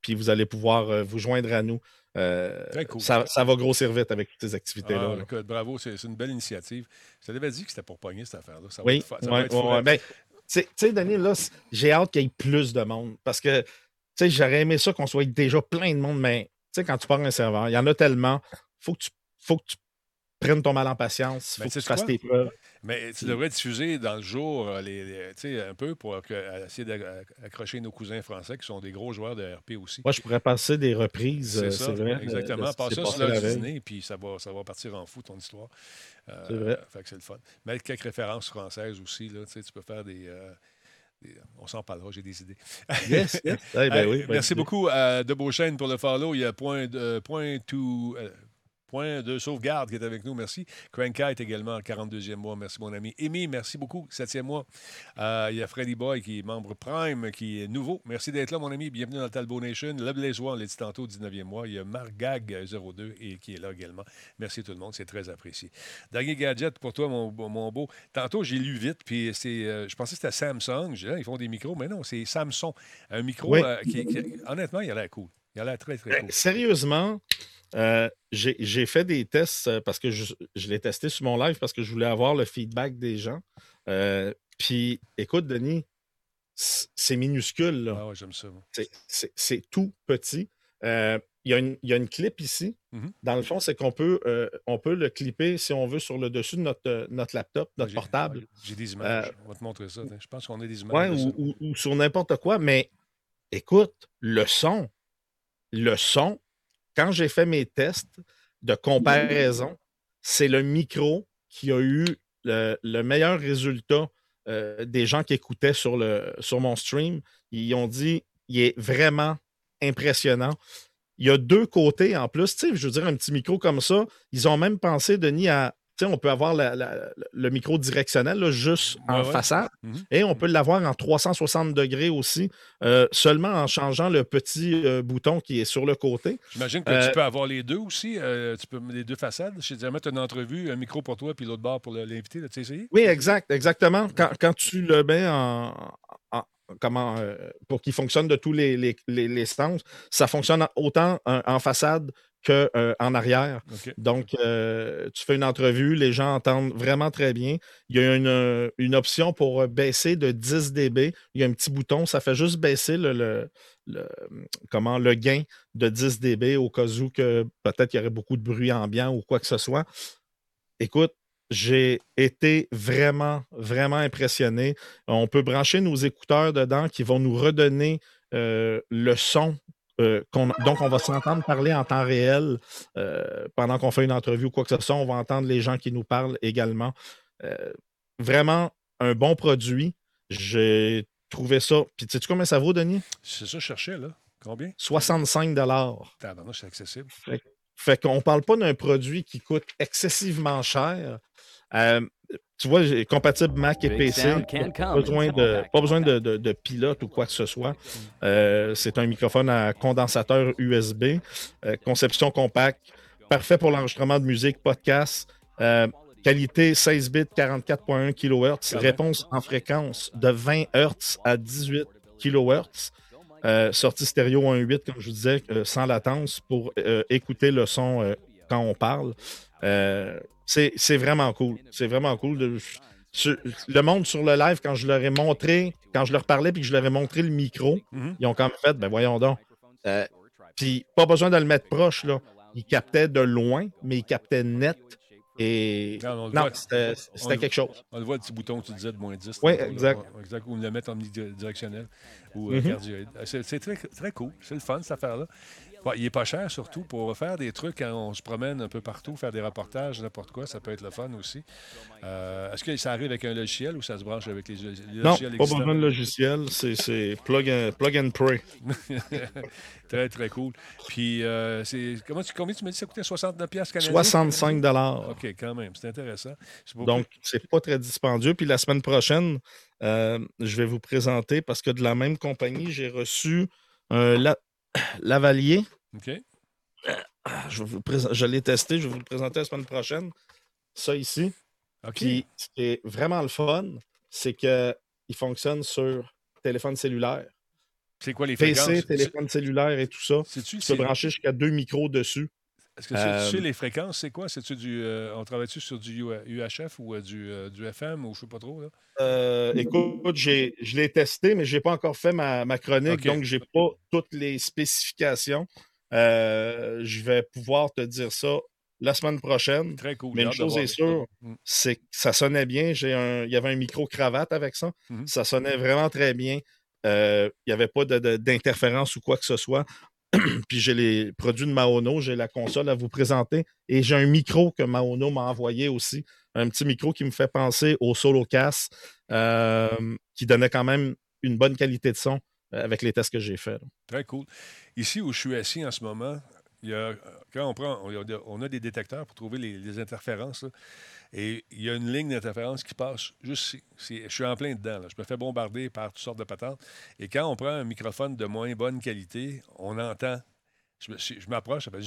Puis vous allez pouvoir vous joindre à nous. Euh, Très cool. ça, ça va grossir vite avec toutes ces activités-là. Ah, bravo, c'est une belle initiative. Je t'avais dit que c'était pour pogner cette affaire-là. Ça va Oui, être va ouais, être ouais, fou, ouais. Ben, tu sais- Denis, là, j'ai hâte qu'il y ait plus de monde parce que, tu sais, j'aurais aimé ça qu'on soit déjà plein de monde, mais, tu sais, quand tu pars un serveur, il y en a tellement, faut tu, faut que tu prennes ton mal en patience, faut que tu sais-tu fasses quoi? tes preuves. Mais tu devrais diffuser dans le jour euh, les, les- tu sais, un peu pour que- euh, essayer d'accrocher nos cousins français qui sont des gros joueurs de RP aussi. Moi, je pourrais passer des reprises, euh, C'est ça, vrai. exactement. de ce qui Passe s'est ça sur veille. dîner, puis ça va, ça va partir en fou, ton histoire. Euh, C'est vrai. Fait que c'est le fun. Mais quelques références françaises aussi, là, tu peux faire des... euh, on s'en parlera, j'ai des idées. Yes, yes. Ben oui, merci beaucoup à De Beauchesne pour le follow. Il y a point de, point to- euh, point de sauvegarde qui est avec nous. Merci. Crankite également, 42e mois. Merci, mon ami. Amy, merci beaucoup, 7e mois. Euh, il y a Freddy Boy qui est membre Prime, qui est nouveau. Merci d'être là, mon ami. Bienvenue dans le Talbot Nation. Le Blaisois, on l'a dit tantôt, 19e mois. Il y a Marc Gag, euh, 02, et qui est là également. Merci tout le monde, c'est très apprécié. Dernier gadget pour toi, mon, mon beau. Tantôt, j'ai lu vite, puis c'est, euh, je pensais que c'était Samsung. Dit, ils font des micros, mais non, c'est Samsung. Un micro Oui. euh, qui, qui- honnêtement, il a l'air cool. Il a l'air très, très Ben, cool. Sérieusement, euh, j'ai fait des tests euh, parce que je, je l'ai testé sur mon live parce que je voulais avoir le feedback des gens. Euh, Puis, écoute, Denis, c'est minuscule. là. Ah ouais, j'aime ça. C'est- tout petit. Euh, Il y, a une- il y a une clip ici. Mhm. Dans le fond, c'est qu'on peut, euh, on peut le clipper, si on veut, sur le dessus de notre, notre laptop, notre portable. J'ai des images. Euh, On va te montrer ça. Je pense qu'on a des images. Ouais, de ça. ou, ou- ou sur n'importe quoi. Mais écoute, le son, le son, quand j'ai fait mes tests de comparaison, c'est le micro qui a eu le, le meilleur résultat euh, des gens qui écoutaient sur, le, sur mon stream. Ils ont dit il est vraiment impressionnant. Il y a deux côtés en plus. Tu sais, je veux dire, un petit micro comme ça, ils ont même pensé, Denis, à. On peut avoir la- la- le micro directionnel là, juste en Ouais, façade. Mhm. Et on peut l'avoir en 360 degrés aussi, euh, seulement en changeant le petit euh, bouton qui est sur le côté. J'imagine que Euh, tu peux avoir les deux aussi. euh, tu peux les deux façades. Je te mettre une entrevue, un micro pour toi, puis l'autre barre pour le- l'invité. là, Tu sais essayé? Oui, exact, exactement. Quand, quand tu le mets en, en- comment euh, pour qu'il fonctionne de tous les, les, les- les sens, ça fonctionne autant en, en façade qu'en arrière. OK. Donc, euh, tu fais une entrevue, les gens entendent vraiment très bien. Il y a une, euh, une option pour euh, baisser de 10 dB. Il y a un petit bouton, ça fait juste baisser le, le- le- comment, le gain de 10 dB au cas où que peut-être il y aurait beaucoup de bruit ambiant ou quoi que ce soit. Écoute, j'ai été vraiment, vraiment impressionné. On peut brancher nos écouteurs dedans qui vont nous redonner euh, le son. Euh, donc, on va s'entendre parler en temps réel euh, pendant qu'on fait une entrevue ou quoi que ce soit. On va entendre les gens qui nous parlent également. Euh, vraiment un bon produit. J'ai trouvé ça. Puis, sais-tu combien ça vaut, Denis? C'est ça je cherchais, là. Combien? 65 Tabarnouche, c'est accessible. Fait qu'on ne parle pas d'un produit qui coûte excessivement cher. Euh, tu vois, j'ai compatible Mac et PC. Pas besoin de, pas besoin de, de- de pilote ou quoi que ce soit. Euh, c'est un microphone à condensateur USB. euh, conception compacte. Parfait pour l'enregistrement de musique, podcast. euh, qualité 16 bits, 44.1 kHz. Réponse en fréquence de 20 Hz à 18 kHz. Sortie stéréo 1.8, comme je vous disais, sans latence pour écouter le son quand on parle. C'est c'est vraiment cool. C'est vraiment cool. de- sur- le monde sur le live, quand je leur ai montré, quand je leur parlais puis que je leur ai montré le micro, Mhm. ils ont quand même fait, ben voyons donc. Euh, puis pas besoin de le mettre proche, là. Ils captaient de loin, mais ils captaient net. Et Non, c'était quelque chose. On le voit, le petit bouton que tu disais de moins 10. Oui, là. exact. Exact. Ou le mettre omnidirectionnel ou euh, Mhm. cardioïde. C'est c'est très, très cool. C'est le fun, cette affaire-là. Il est pas cher, surtout, pour faire des trucs quand on se promène un peu partout, faire des reportages, n'importe quoi. Ça peut être le fun aussi. Euh, Est-ce que ça arrive avec un logiciel ou ça se branche avec les, les Non, logiciels pas existants? besoin de logiciel. C'est- plug, and- plug and pray. très, très cool. Puis, euh, comment tu, combien tu m'as dit ça coûtait 69 pièces canadiens? 65 dollars. OK, quand même. C'est intéressant. Donc, c'est pas très dispendieux. Puis la semaine prochaine, euh, je vais vous présenter, parce que de la même compagnie, j'ai reçu un la- lavalier. OK. Je, vais vous je l'ai testé, je vais vous le présenter la semaine prochaine. Ça ici. OK. Puis ce qui est vraiment le fun, c'est qu'il fonctionne sur téléphone cellulaire. C'est quoi les fréquences? PC, téléphone cellulaire et tout ça. C'est-tu Tu peux brancher jusqu'à deux micros dessus. Est-ce que tu sais- tu Euh, sais les fréquences, c'est quoi? C'est-tu du. euh, on travaille-tu sur du UHF ou euh, du, euh, du FM ou je sais pas trop? Là? Euh, écoute, j'ai- je l'ai testé, mais je n'ai pas encore fait ma, ma chronique, donc je n'ai pas toutes les spécifications. Euh, je vais pouvoir te dire ça la semaine prochaine. Très cool. Mais une chose est sûre, Mm. c'est que ça sonnait bien. J'ai un, il y avait un micro-cravate avec ça. Mhm. Ça sonnait vraiment très bien. Euh, il n'y avait pas d'interférence ou quoi que ce soit. Puis j'ai les produits de Maono, j'ai la console à vous présenter. Et j'ai un micro que Maono m'a envoyé aussi. Un petit micro qui me fait penser au Solocast, euh, qui donnait quand même une bonne qualité de son avec les tests que j'ai faits. Très cool. Ici où je suis assis en ce moment, quand on prend, on a, des détecteurs pour trouver les, interférences. et il y a une ligne d'interférence qui passe juste ici. Je suis en plein dedans. Je me fais bombarder par toutes sortes de patentes. Et quand on prend un microphone de moins bonne qualité, on entend. Je m'approche, ça fait.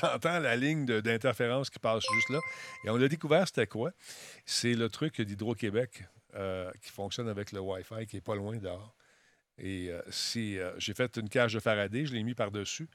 T'entends la ligne d'interférence qui passe juste là. Et on l'a découvert, c'était quoi? C'est le truc d'Hydro-Québec euh, qui fonctionne avec le Wi-Fi qui est pas loin dehors. Et euh, si, euh, j'ai fait une cage de Faraday, je l'ai mis par-dessus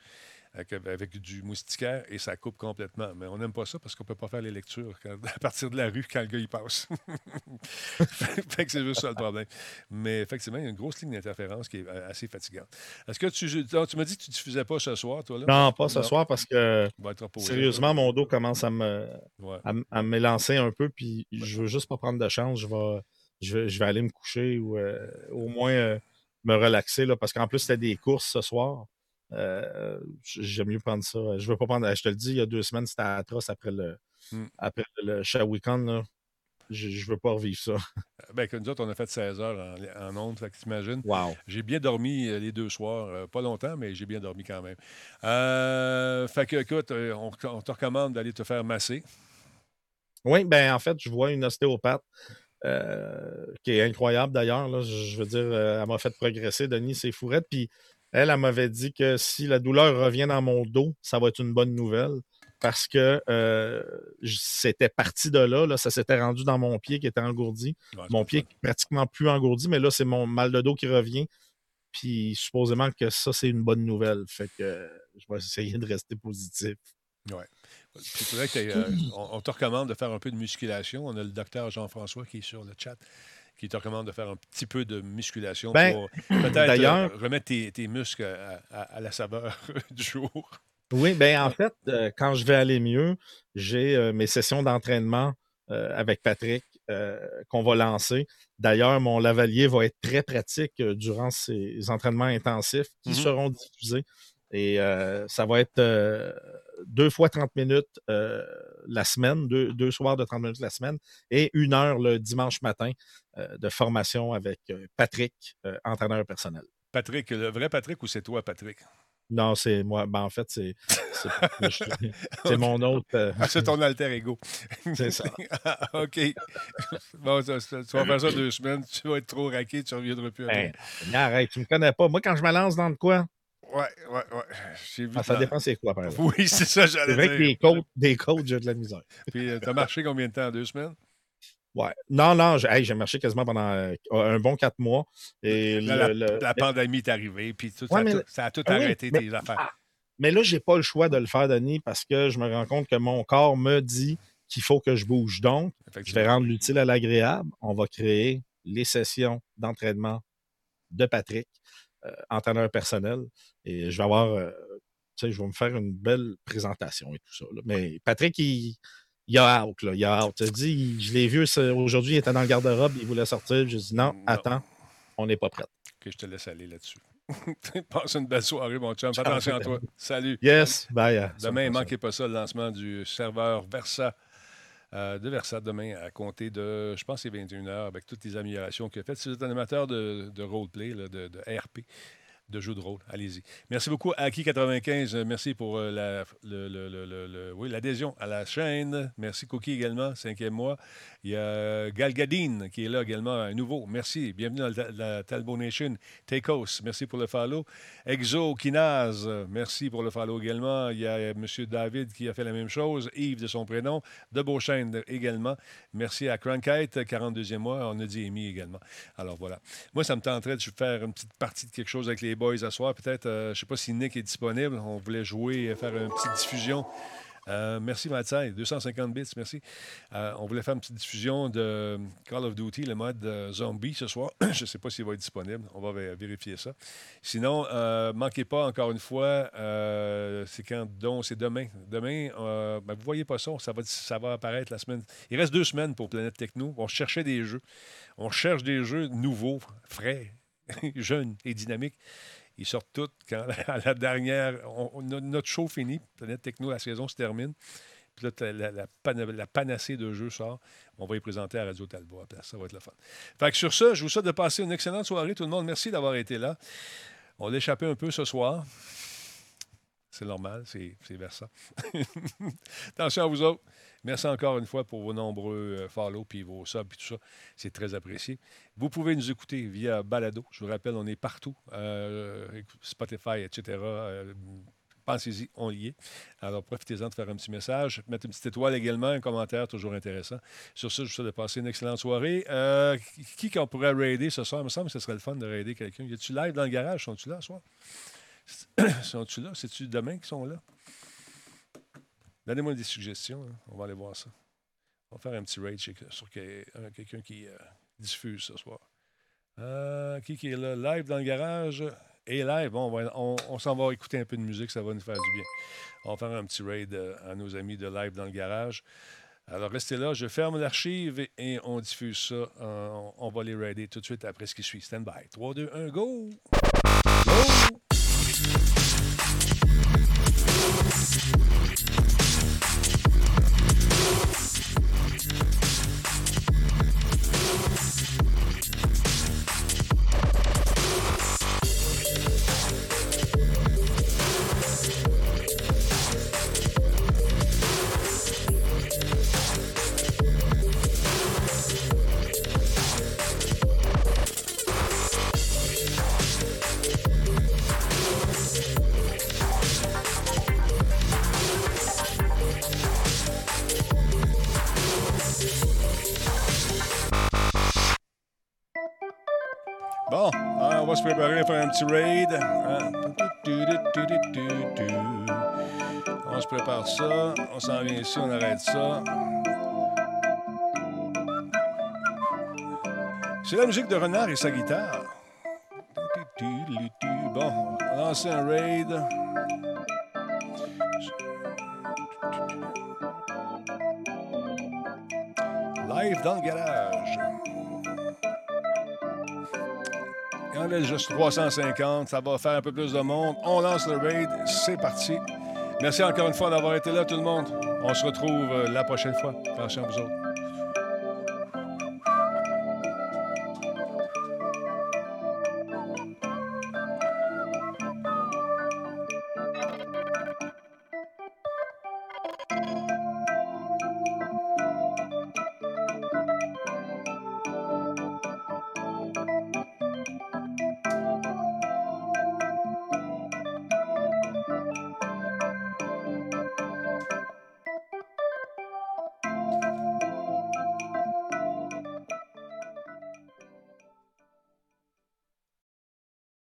avec, avec du moustiquaire et ça coupe complètement. Mais on n'aime pas ça parce qu'on ne peut pas faire les lectures quand- à partir de la rue quand le gars il passe. fait que c'est juste ça le problème. Mais effectivement, il y a une grosse ligne d'interférence qui est euh, assez fatigante. Est-ce que tu, non, tu m'as dit que tu ne diffusais pas ce soir, toi là? Non, pas ce soir parce que sérieusement, mon dos commence à me, Ouais. à, m'élancer un peu, puis je veux juste pas prendre de chance. Je vais, je vais, je vais aller me coucher ou euh, au moins euh, me relaxer, là, parce qu'en plus, c'était des courses ce soir. Euh, J'aime mieux prendre ça. Je veux pas prendre. Je te le dis, il y a deux semaines, c'était atroce après le, Hmm. après le Shawicon. là. Je, je veux pas revivre ça. Ben, que nous autres, on a fait 16 heures en, en ondes, t'imagines. Wow. J'ai bien dormi les deux soirs. pas longtemps, mais j'ai bien dormi quand même. Euh, fait que, écoute, on, on te recommande d'aller te faire masser. Oui, ben en fait, je vois une ostéopathe qui est incroyable d'ailleurs. Je, veux dire, euh, elle m'a fait progresser, Denis, c'est fourrette. Puis elle, elle m'avait dit que si la douleur revient dans mon dos, ça va être une bonne nouvelle. Parce que euh, c'était parti de là, là, ça s'était rendu dans mon pied qui était engourdi. Ouais, Mon pied le est pratiquement plus engourdi, mais là, c'est mon mal de dos qui revient. Puis supposément que ça, c'est une bonne nouvelle. Fait que euh, je vais essayer de rester positif. fun. Puis que euh, on, on te recommande de faire un peu de musculation. On a le docteur Jean-François qui est sur le chat qui te recommande de faire un petit peu de musculation Ben, pour peut-être euh, remettre tes, tes muscles à, à- à la saveur du jour. Oui, bien en fait, euh, quand je vais aller mieux, j'ai euh, mes sessions d'entraînement avec Patrick qu'on va lancer. D'ailleurs, mon lavalier va être très pratique durant ces entraînements intensifs qui Mhm. seront diffusés. Et ça va être deux fois 30 minutes euh, la semaine, deux, deux soirs de 30 minutes la semaine, et une heure le dimanche matin euh, de formation avec euh, Patrick, entraîneur personnel. Patrick, le vrai Patrick ou c'est toi, Patrick? Non, c'est moi. Ben, en fait, c'est c'est- c'est mon autre. euh, Ah, c'est ton alter ego. C'est ça. Ah, OK. Bon, ça- ça- tu vas faire ça deux semaines, tu vas être trop raqué, tu ne reviendras plus. après. Ben, arrête, tu me connais pas. Moi, quand je me lance dans de quoi, Ouais, ouais, ouais. J'ai vu ah, ça dépend c'est quoi, par exemple. Oui, c'est ça, C'est j'allais vrai que dire. des coachs, des coachs, j'ai de la misère. Puis, euh, t'as marché combien de temps? Deux semaines? Ouais. Non, non, j'ai hey, marché quasiment pendant euh, un bon quatre mois. Et Là, le- la, le- la pandémie est arrivée, puis tout, ça, a mais tout, le- ça a tout Ah oui, arrêté, mais- tes affaires. ah, Mais là, j'ai pas le choix de le faire, Denis, parce que je me rends compte que mon corps me dit qu'il faut que je bouge. Donc, je vais rendre l'utile à l'agréable. On va créer les sessions d'entraînement de Patrick, entraîneur personnel. Et je vais avoir, euh, tu sais, je vais me faire une belle présentation et tout ça. là. Mais Patrick, il, il a out, là. Il a out. Je dis, je l'ai vu aujourd'hui, il était dans le garde-robe, il voulait sortir. Je dis non, Non. attends, on n'est pas prêt. Ok, je te laisse aller là-dessus. Passe une belle soirée, mon chum. Fais attention à toi. Salut. Yes, bye. euh, Demain, manquez pas ça, le lancement du serveur Versa. Euh, de Versa demain à compter de, je pense, c'est 21h avec toutes les améliorations qu'il a faites. Si vous êtes un amateur de, de roleplay, de, de RP, de jeu de rôle, allez-y. Merci beaucoup à Aki95. euh, Merci pour euh, la, le- le- le- oui, l'adhésion à la chaîne. Merci Cookie également, cinquième mois. Il y a Galgadine qui est là également, un nouveau. Merci. Bienvenue dans la, la Talbot Nation. Tekos, merci pour le follow. Exo Kinaz, merci pour le follow également. Il y a M. David qui a fait la même chose. Yves de son prénom. De Beauchesne également. Merci à Crankite, 42e mois. On a dit Amy également. Alors voilà. Moi, ça me tenterait de faire une petite partie de quelque chose avec les boys soir. Peut-être, euh, je ne sais pas si Nick est disponible. On voulait jouer, euh, faire une petite diffusion. Euh, merci Matsai, 250 bits, merci. Euh, on voulait faire une petite diffusion de Call of Duty, le mode zombie ce soir. Je ne sais pas s'il va être disponible. On va vé- vérifier ça. Sinon, euh, manquez pas encore une fois, c'est quand donc c'est demain. Demain, ben, vous voyez pas ça, ça va apparaître la semaine. Il reste deux semaines pour Planète Techno. On cherchait des jeux. On cherche des jeux nouveaux, frais, jeunes et dynamiques. Ils sortent tous quand la dernière. notre show finit, Planète Techno, la saison se termine. Puis là, la, la pana- la panacée de jeux sort. On va y présenter à Radio Talbot place. Ça va être le fun. Fait que sur ça, je vous souhaite de passer une excellente soirée, tout le monde. Merci d'avoir été là. On l'a échappé un peu ce soir. C'est normal, c'est c'est Versa. Attention à vous autres. Merci encore une fois pour vos nombreux euh, follow puis vos subs puis tout ça. C'est très apprécié. Vous pouvez nous écouter via Balado. Je vous rappelle, on est partout. Euh, Spotify, etc. Euh, Pensez-y, on y est. Alors, profitez-en de faire un petit message. Mettre une petite étoile également, un commentaire, toujours intéressant. Sur ça, je vous souhaite de passer une excellente soirée. Qui qu'on pourrait raider ce soir? Il me semble que ce serait le fun de raider quelqu'un. Y a-tu live dans le garage? Sont-tu là ce soir? Sont-tu là? C'est-tu demain qu'ils sont là? Donnez-moi des suggestions. hein. On va aller voir ça. On va faire un petit raid sur un- quelqu'un qui euh, diffuse ce soir. Euh, qui, qui est là? Live dans le garage? Et live. Bon, on, s'en va écouter un peu de musique, ça va nous faire du bien. On va faire un petit raid euh, à nos amis de live dans le garage. Alors, restez là. Je ferme l'archive et, on diffuse ça. Euh, on, on va les raider tout de suite après ce qui suit. Stand by. 3, 2, 1, go! Go! Yeah. Raid. hein? On se prépare ça. On s'en vient ici, on arrête ça. C'est la musique de Renard et sa guitare. Bon, lancer un raid. Live dans le garage. A juste 350. Ça va faire un peu plus de monde. On lance le raid. C'est parti. Merci encore une fois d'avoir été là, tout le monde. On se retrouve euh, la prochaine fois. Attention à vous autres.